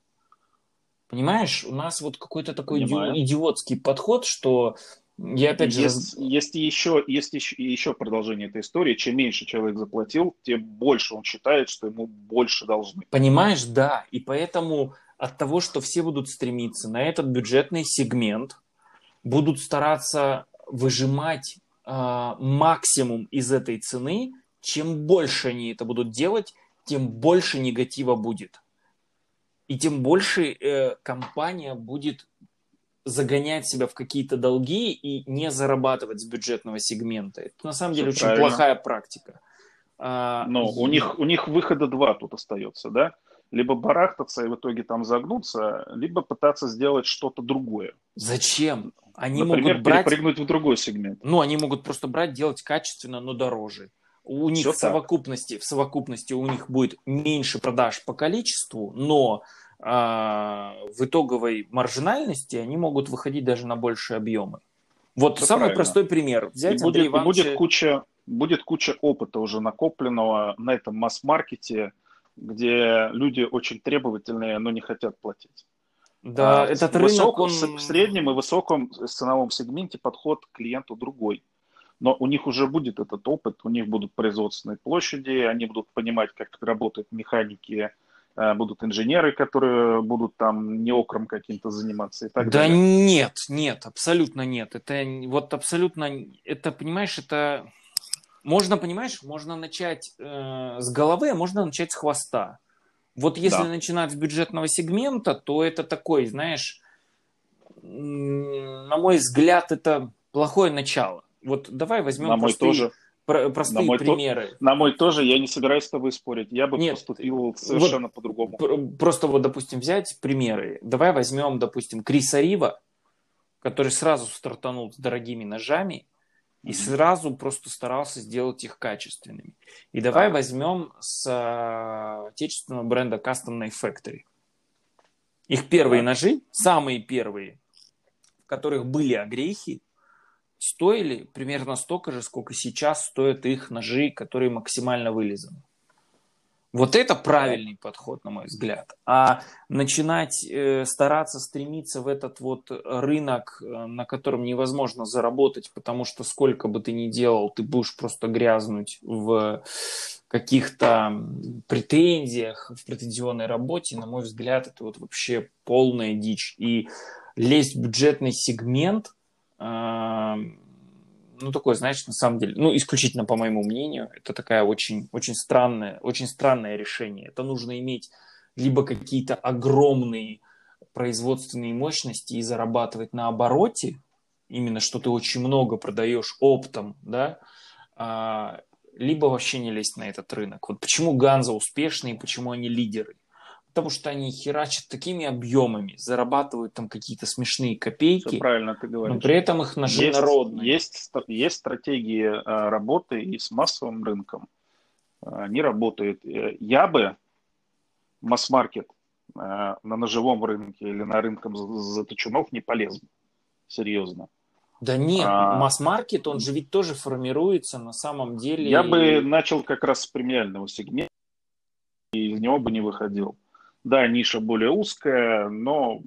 Понимаешь, у нас вот какой-то такой Понимаю. идиотский подход, что я опять же... Есть, есть, еще, есть еще, еще продолжение этой истории. Чем меньше человек заплатил, тем больше он считает, что ему больше должны. Понимаешь, да. И поэтому от того, что все будут стремиться на этот бюджетный сегмент, будут стараться выжимать э, максимум из этой цены, чем больше они это будут делать, тем больше негатива будет. И тем больше э, компания будет загонять себя в какие-то долги и не зарабатывать с бюджетного сегмента. Это на самом деле Все очень правильно. плохая практика. А, Но и... у них у них выхода два тут остается, да? Либо барахтаться и в итоге там загнуться, либо пытаться сделать что-то другое. Зачем? Они Например, могут брать... перепрыгнуть в другой сегмент. Ну, они могут просто брать, делать качественно, но дороже. У них Все в совокупности, в совокупности у них будет меньше продаж по количеству, но в итоговой маржинальности они могут выходить даже на большие объемы. Вот Это самый правильно. простой пример. Взять и будет, Ивановича... будет, куча, будет куча опыта уже накопленного на этом масс-маркете, где люди очень требовательные, но не хотят платить. Да, а, этот в рынок, высоком, он... В среднем и высоком ценовом сегменте подход к клиенту другой. Но у них уже будет этот опыт, у них будут производственные площади, они будут понимать, как работают механики, будут инженеры, которые будут там не окром каким-то заниматься и так да далее. нет, нет, абсолютно нет. Это вот абсолютно, это, понимаешь, это можно, понимаешь, можно начать э, с головы, а можно начать с хвоста. Вот если да. начинать с бюджетного сегмента, то это такой, знаешь, на мой взгляд, это плохое начало. Вот давай возьмем на мой тоже простые на мой примеры. То, на мой тоже, я не собираюсь с тобой спорить. Я бы Нет, поступил совершенно вот, по-другому. Просто вот, допустим, взять примеры. Давай возьмем, допустим, Криса Рива, который сразу стартанул с дорогими ножами и mm-hmm. сразу просто старался сделать их качественными. И давай да. возьмем с а, отечественного бренда Custom Knife Factory. Их первые да. ножи, самые первые, в которых были огрехи, стоили примерно столько же, сколько сейчас стоят их ножи, которые максимально вылизаны. Вот это правильный подход, на мой взгляд. А начинать э, стараться стремиться в этот вот рынок, э, на котором невозможно заработать, потому что сколько бы ты ни делал, ты будешь просто грязнуть в каких-то претензиях, в претензионной работе, на мой взгляд, это вот вообще полная дичь. И лезть в бюджетный сегмент – ну, такое, знаешь, на самом деле, ну, исключительно по моему мнению, это такая очень, очень странное, очень странное решение. Это нужно иметь либо какие-то огромные производственные мощности и зарабатывать на обороте, именно что ты очень много продаешь оптом, да, а, либо вообще не лезть на этот рынок. Вот почему Ганза успешные, почему они лидеры потому что они херачат такими объемами, зарабатывают там какие-то смешные копейки. Все правильно ты говоришь. Но при этом их ножи есть, народные. Есть, есть стратегии э, работы и с массовым рынком. Э, они работают. Э, я бы масс-маркет на ножевом рынке или на рынке заточунов не полез. Серьезно. Да нет, а, масс-маркет, он же ведь тоже формируется на самом деле. Я бы начал как раз с премиального сегмента и из него бы не выходил. Да, ниша более узкая, но...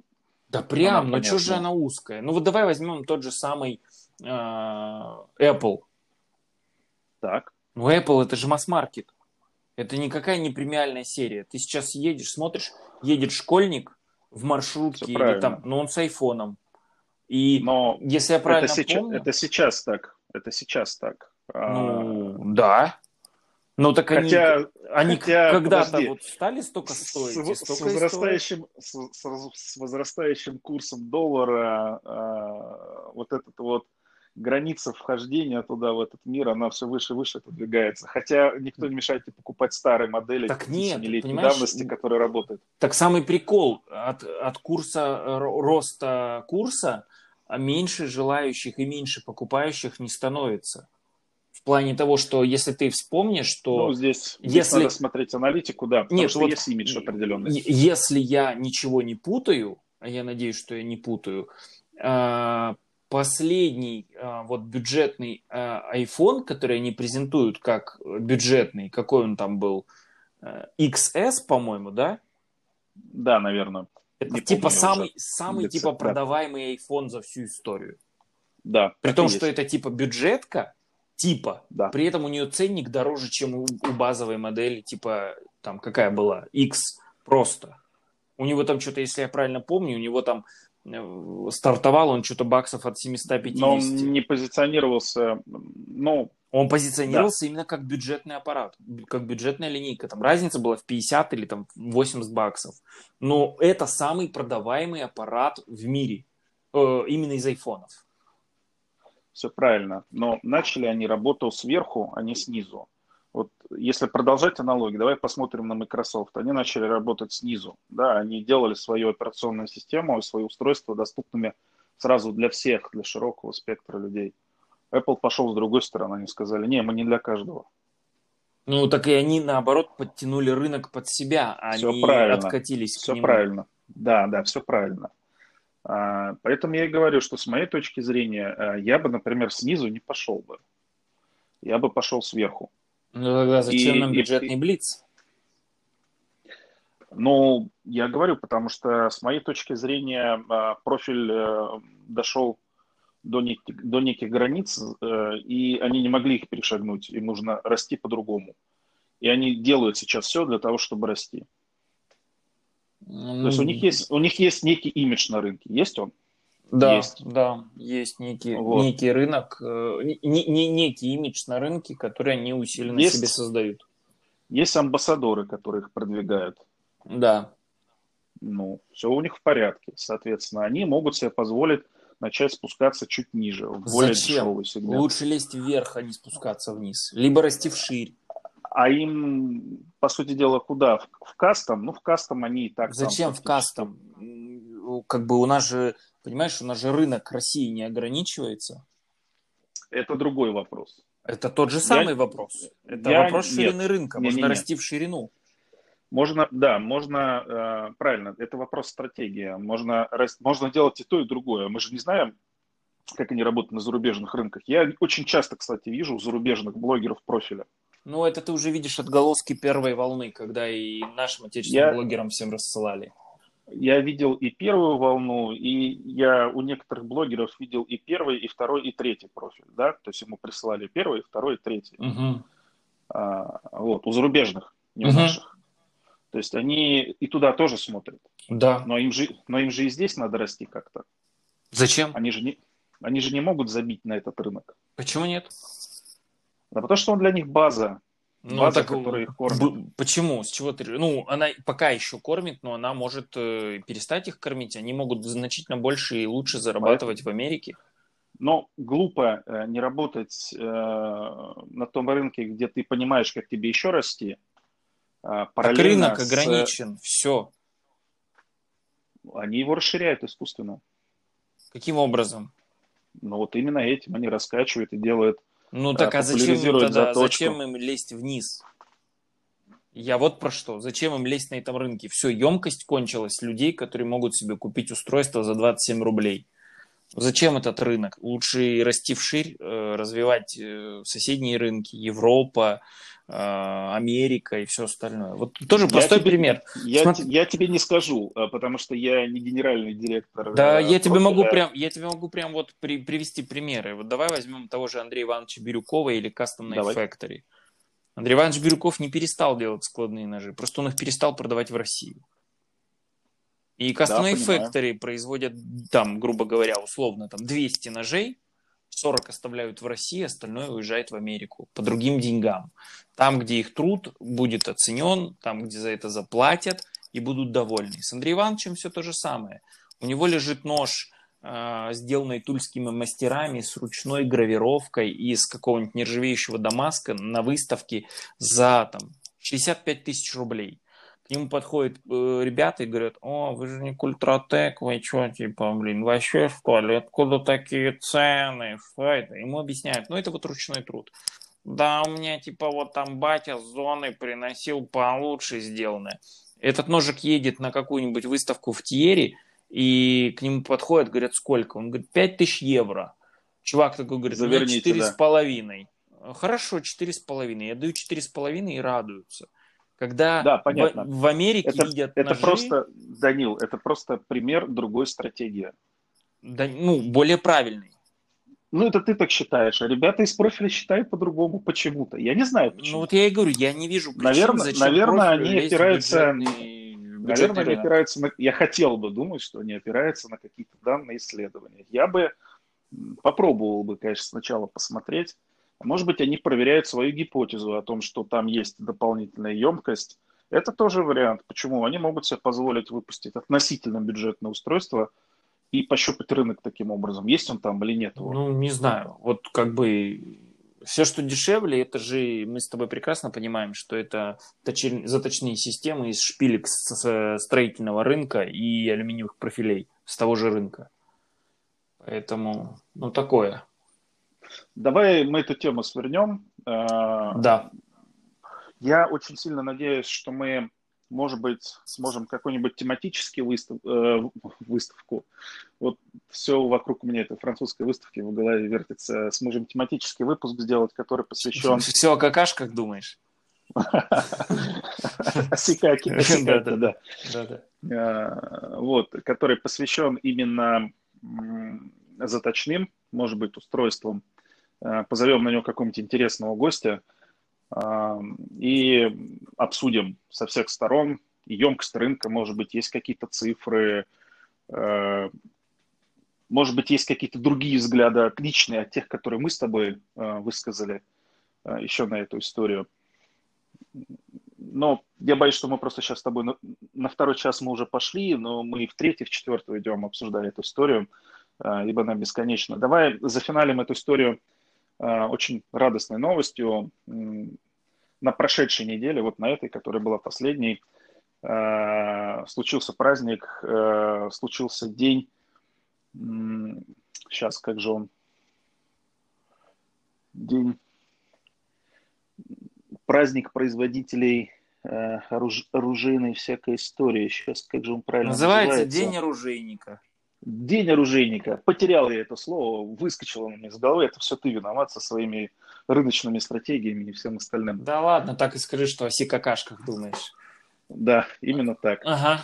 Да прям, ну что же она узкая? Ну вот давай возьмем тот же самый э, Apple. Так. Ну Apple это же масс-маркет. Это никакая не премиальная серия. Ты сейчас едешь, смотришь, едет школьник в маршрутке или там, но он с айфоном. И но если я правильно это сейчас, помню... Это сейчас так. Это сейчас так. Ну, а... да. Ну так хотя, они, они хотя, когда-то вот стали столько стоить. С, с, возрастающим, с, с, возрастающим курсом доллара э, вот этот вот граница вхождения туда, в этот мир, она все выше и выше продвигается. Хотя никто не мешает тебе покупать старые модели так нет, давности, которые работают. Так самый прикол от, от курса, роста курса а меньше желающих и меньше покупающих не становится. В плане того, что если ты вспомнишь, что... Ну, здесь, здесь если... надо смотреть аналитику, да, потому Нет, что вот есть имидж определенный. Если я ничего не путаю, а я надеюсь, что я не путаю, а, последний а, вот бюджетный а, iPhone, который они презентуют как бюджетный, какой он там был, XS, по-моему, да? Да, наверное. Это не типа самый, уже. самый типа продаваемый iPhone за всю историю. Да. При том, что это типа бюджетка, типа. Да. При этом у нее ценник дороже, чем у, у базовой модели, типа, там, какая была, X просто. У него там что-то, если я правильно помню, у него там э, стартовал он что-то баксов от 750. Но он не позиционировался, ну... Он позиционировался да. именно как бюджетный аппарат, как бюджетная линейка. Там разница была в 50 или там 80 баксов. Но это самый продаваемый аппарат в мире, э, именно из айфонов все правильно. Но начали они работу сверху, а не снизу. Вот если продолжать аналогию, давай посмотрим на Microsoft. Они начали работать снизу. Да, они делали свою операционную систему и свои устройства доступными сразу для всех, для широкого спектра людей. Apple пошел с другой стороны, они сказали, не, мы не для каждого. Ну, так и они, наоборот, подтянули рынок под себя, а все они правильно. откатились все к нему. правильно. Да, да, все правильно. А, поэтому я и говорю, что с моей точки зрения, э, я бы, например, снизу не пошел бы. Я бы пошел сверху. Ну тогда зачем и, нам бюджетный и, блиц? Ну, я говорю, потому что с моей точки зрения э, профиль э, дошел до неких, до неких границ, и они не могли их перешагнуть. Им нужно расти по-другому. И они делают сейчас все для того, чтобы расти. То есть у них есть, у них есть некий имидж на рынке. Есть он? Да, есть. да, есть некий, вот. некий рынок, э, не, не, некий имидж на рынке, который они усиленно есть, себе создают. Есть амбассадоры, которые их продвигают. Да. Ну, все у них в порядке. Соответственно, они могут себе позволить начать спускаться чуть ниже, в более Зачем? дешевый сегмент. Лучше лезть вверх, а не спускаться вниз. Либо расти вширь. А им, по сути дела, куда? В, в кастом? Ну, в кастом они и так... Зачем в кастом? Как бы у нас же, понимаешь, у нас же рынок России не ограничивается. Это другой вопрос. Это тот же самый я, вопрос. Это я, вопрос ширины нет, рынка. Можно не, не, расти в ширину. Можно, да, можно, э, правильно, это вопрос стратегии. Можно, можно делать и то, и другое. Мы же не знаем, как они работают на зарубежных рынках. Я очень часто, кстати, вижу зарубежных блогеров профиля. Ну, это ты уже видишь отголоски первой волны, когда и нашим отечественным я, блогерам всем рассылали. Я видел и первую волну, и я у некоторых блогеров видел и первый, и второй, и третий профиль, да, то есть ему присылали первый, второй, и третий. Угу. А, вот, у зарубежных, не у угу. наших. То есть они и туда тоже смотрят. Да. Но им же, но им же и здесь надо расти как-то. Зачем? Они же не, они же не могут забить на этот рынок. Почему нет? Да потому что он для них база. Ну, база, так, которая их кормит. Почему? С чего ты... Ну, она пока еще кормит, но она может э, перестать их кормить. Они могут значительно больше и лучше зарабатывать Поэтому... в Америке. Но глупо э, не работать э, на том рынке, где ты понимаешь, как тебе еще расти. Э, так рынок с... ограничен, все. Они его расширяют искусственно. Каким образом? Ну вот именно этим они раскачивают и делают ну так а зачем им тогда, зачем им лезть вниз? Я вот про что. Зачем им лезть на этом рынке? Все, емкость кончилась людей, которые могут себе купить устройство за 27 рублей. Зачем этот рынок? Лучше расти вширь, э, развивать э, соседние рынки, Европа, э, Америка и все остальное. Вот тоже я простой тебе, пример. Я, Смотри... я тебе не скажу, потому что я не генеральный директор. Да, я тебе могу прям, я тебе могу прям вот при, привести примеры. Вот давай возьмем того же Андрея Ивановича Бирюкова или Custom Night Factory. Андрей Иванович Бирюков не перестал делать складные ножи, просто он их перестал продавать в Россию. И Custom да, Factory производят там, грубо говоря, условно, там 200 ножей, 40 оставляют в России, остальное уезжает в Америку по другим деньгам. Там, где их труд будет оценен, там, где за это заплатят и будут довольны. С Андреем Ивановичем все то же самое. У него лежит нож, э, сделанный тульскими мастерами с ручной гравировкой из какого-нибудь нержавеющего Дамаска на выставке за там, 65 тысяч рублей к нему подходят э, ребята и говорят, о, вы же не культротек, вы что, типа, блин, вообще что ли, откуда такие цены, что это? Ему объясняют, ну, это вот ручной труд. Да, у меня, типа, вот там батя с зоны приносил получше сделанное. Этот ножик едет на какую-нибудь выставку в Тьере, и к нему подходят, говорят, сколько? Он говорит, 5000 евро. Чувак такой говорит, Заверните, четыре с половиной. Хорошо, четыре с половиной. Я даю четыре с половиной и радуются. Когда да, понятно. В, в Америке это, видят Это ножи, просто, Данил, это просто пример другой стратегии. Да, ну, более правильный. Ну, это ты так считаешь, а ребята из профиля считают по-другому почему-то. Я не знаю почему. Ну, вот я и говорю, я не вижу причин, наверное, зачем наверное, они опираются... Бюджетный, наверное, они опираются на... Я хотел бы думать, что они опираются на какие-то данные исследования. Я бы попробовал бы, конечно, сначала посмотреть, может быть, они проверяют свою гипотезу о том, что там есть дополнительная емкость. Это тоже вариант. Почему? Они могут себе позволить выпустить относительно бюджетное устройство и пощупать рынок таким образом. Есть он там или нет? Ну, не знаю. Вот как бы все, что дешевле, это же мы с тобой прекрасно понимаем, что это точи, заточные системы из шпилек с строительного рынка и алюминиевых профилей с того же рынка. Поэтому, ну, такое. Давай мы эту тему свернем. Э, да. Я очень сильно надеюсь, что мы, может быть, сможем какой-нибудь тематический выстав... Э, выставку. Вот все вокруг меня этой французской выставки в голове вертится. Сможем тематический выпуск сделать, который посвящен... Все о какашках думаешь? Осикаки, да. Э, вот, который посвящен именно заточным, может быть, устройством позовем на него какого-нибудь интересного гостя э, и обсудим со всех сторон емкость рынка, может быть, есть какие-то цифры, э, может быть, есть какие-то другие взгляды, отличные от тех, которые мы с тобой высказали еще на эту историю. Но я боюсь, что мы просто сейчас с тобой на, на второй час мы уже пошли, но мы в третий, в четвертый идем обсуждать эту историю, ибо она бесконечна. Давай зафиналим эту историю Э, очень радостной новостью. На прошедшей неделе, вот на этой, которая была последней, э, случился праздник, э, случился день, сейчас как же он, день, праздник производителей оруж, оружейной всякой истории. Сейчас как же он правильно называется? Называется День оружейника. День оружейника. Потерял я это слово, выскочило у меня из головы. Это все ты виноват со своими рыночными стратегиями и всем остальным. Да ладно, так и скажи, что о сикакашках думаешь. Да, именно так. Ага.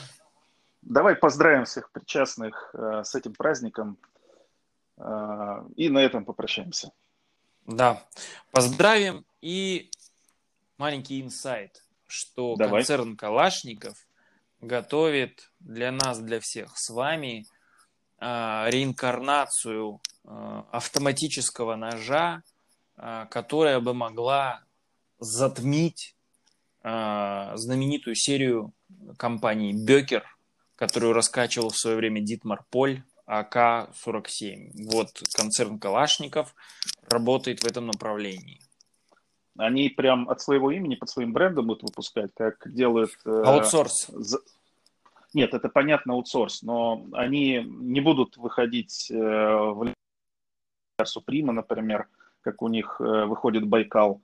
Давай поздравим всех причастных э, с этим праздником. Э, и на этом попрощаемся. Да, поздравим. И маленький инсайт, что Давай. концерн Калашников готовит для нас, для всех с вами реинкарнацию а, автоматического ножа, а, которая бы могла затмить знаменитую серию компании Бекер, которую раскачивал в свое время Дитмар Поль, АК-47. Вот концерн Калашников работает в этом направлении. Они прям от своего имени под своим брендом будут выпускать, как делают... Э, Аутсорс. Нет, это понятно аутсорс, но они не будут выходить э, в Суприма, например, как у них э, выходит Байкал.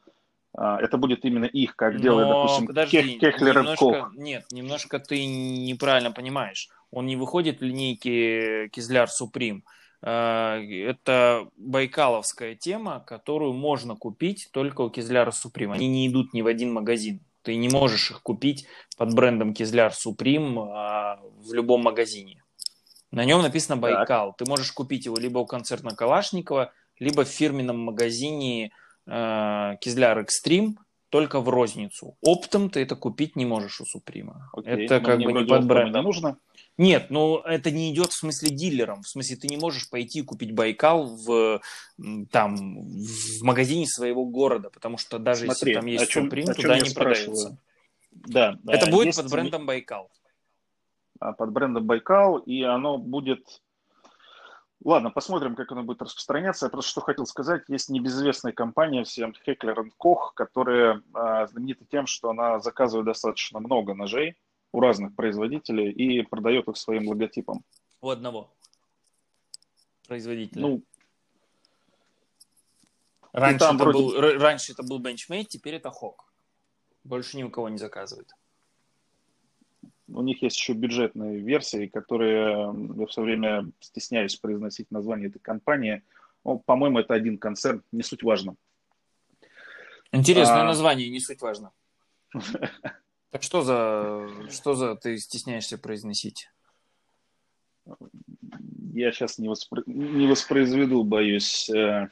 А, это будет именно их, как делает, допустим, подожди, Кехлер немножко, Кох. Нет, немножко ты неправильно понимаешь. Он не выходит в линейке Кизляр Суприм. А, это байкаловская тема, которую можно купить только у Кизляра Суприм. Они не идут ни в один магазин. Ты не можешь их купить под брендом Кизляр Суприм а, в любом магазине. На нем написано Байкал. Так. Ты можешь купить его либо у концерна Калашникова, либо в фирменном магазине э, Кизляр Экстрим, только в розницу. Оптом ты это купить не можешь у Суприма. Окей, это как бы не под брендом. нужно? Нет, ну это не идет в смысле дилером. В смысле ты не можешь пойти и купить Байкал в, там, в магазине своего города, потому что даже Смотри, если там есть чем, Суприм, туда не продается. Да, это будет есть... под брендом Байкал. А, под брендом Байкал, и оно будет Ладно, посмотрим, как оно будет распространяться. Я просто что хотел сказать, есть небезызвестная компания всем Heckler Koch, которая а, знаменита тем, что она заказывает достаточно много ножей у разных производителей и продает их своим логотипом. У одного производителя? Ну, раньше, это вроде... был, раньше это был Benchmade, теперь это Hawk. Больше ни у кого не заказывает у них есть еще бюджетные версии, которые я все время стесняюсь произносить название этой компании. Ну, по-моему, это один концерн, не суть важно. Интересное а... название, не суть важно. Так что за, что за ты стесняешься произносить? Я сейчас не, воспро... не воспроизведу, боюсь. Э.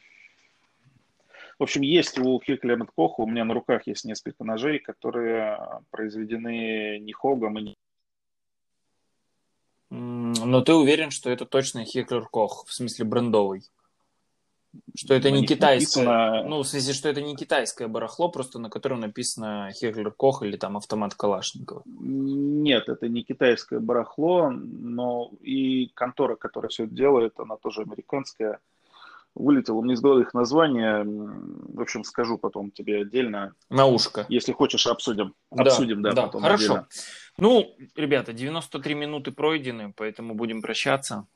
В общем, есть у Хеклер Коха, у меня на руках есть несколько ножей, которые произведены не Хогом и не но ты уверен, что это точно Хеклер Кох, в смысле брендовый? Что это не китайское, написано... ну, в смысле, что это не китайское барахло, просто на котором написано Хеклер Кох или там автомат Калашникова. Нет, это не китайское барахло, но и контора, которая все это делает, она тоже американская вылетело мне из головы их название. В общем, скажу потом тебе отдельно. На ушко. Если хочешь, обсудим. Да, обсудим, да, да. потом Хорошо. Отдельно. Ну, ребята, 93 минуты пройдены, поэтому будем прощаться.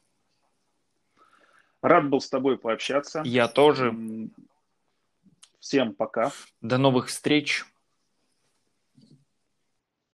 Рад был с тобой пообщаться. Я тоже. Всем пока. До новых встреч.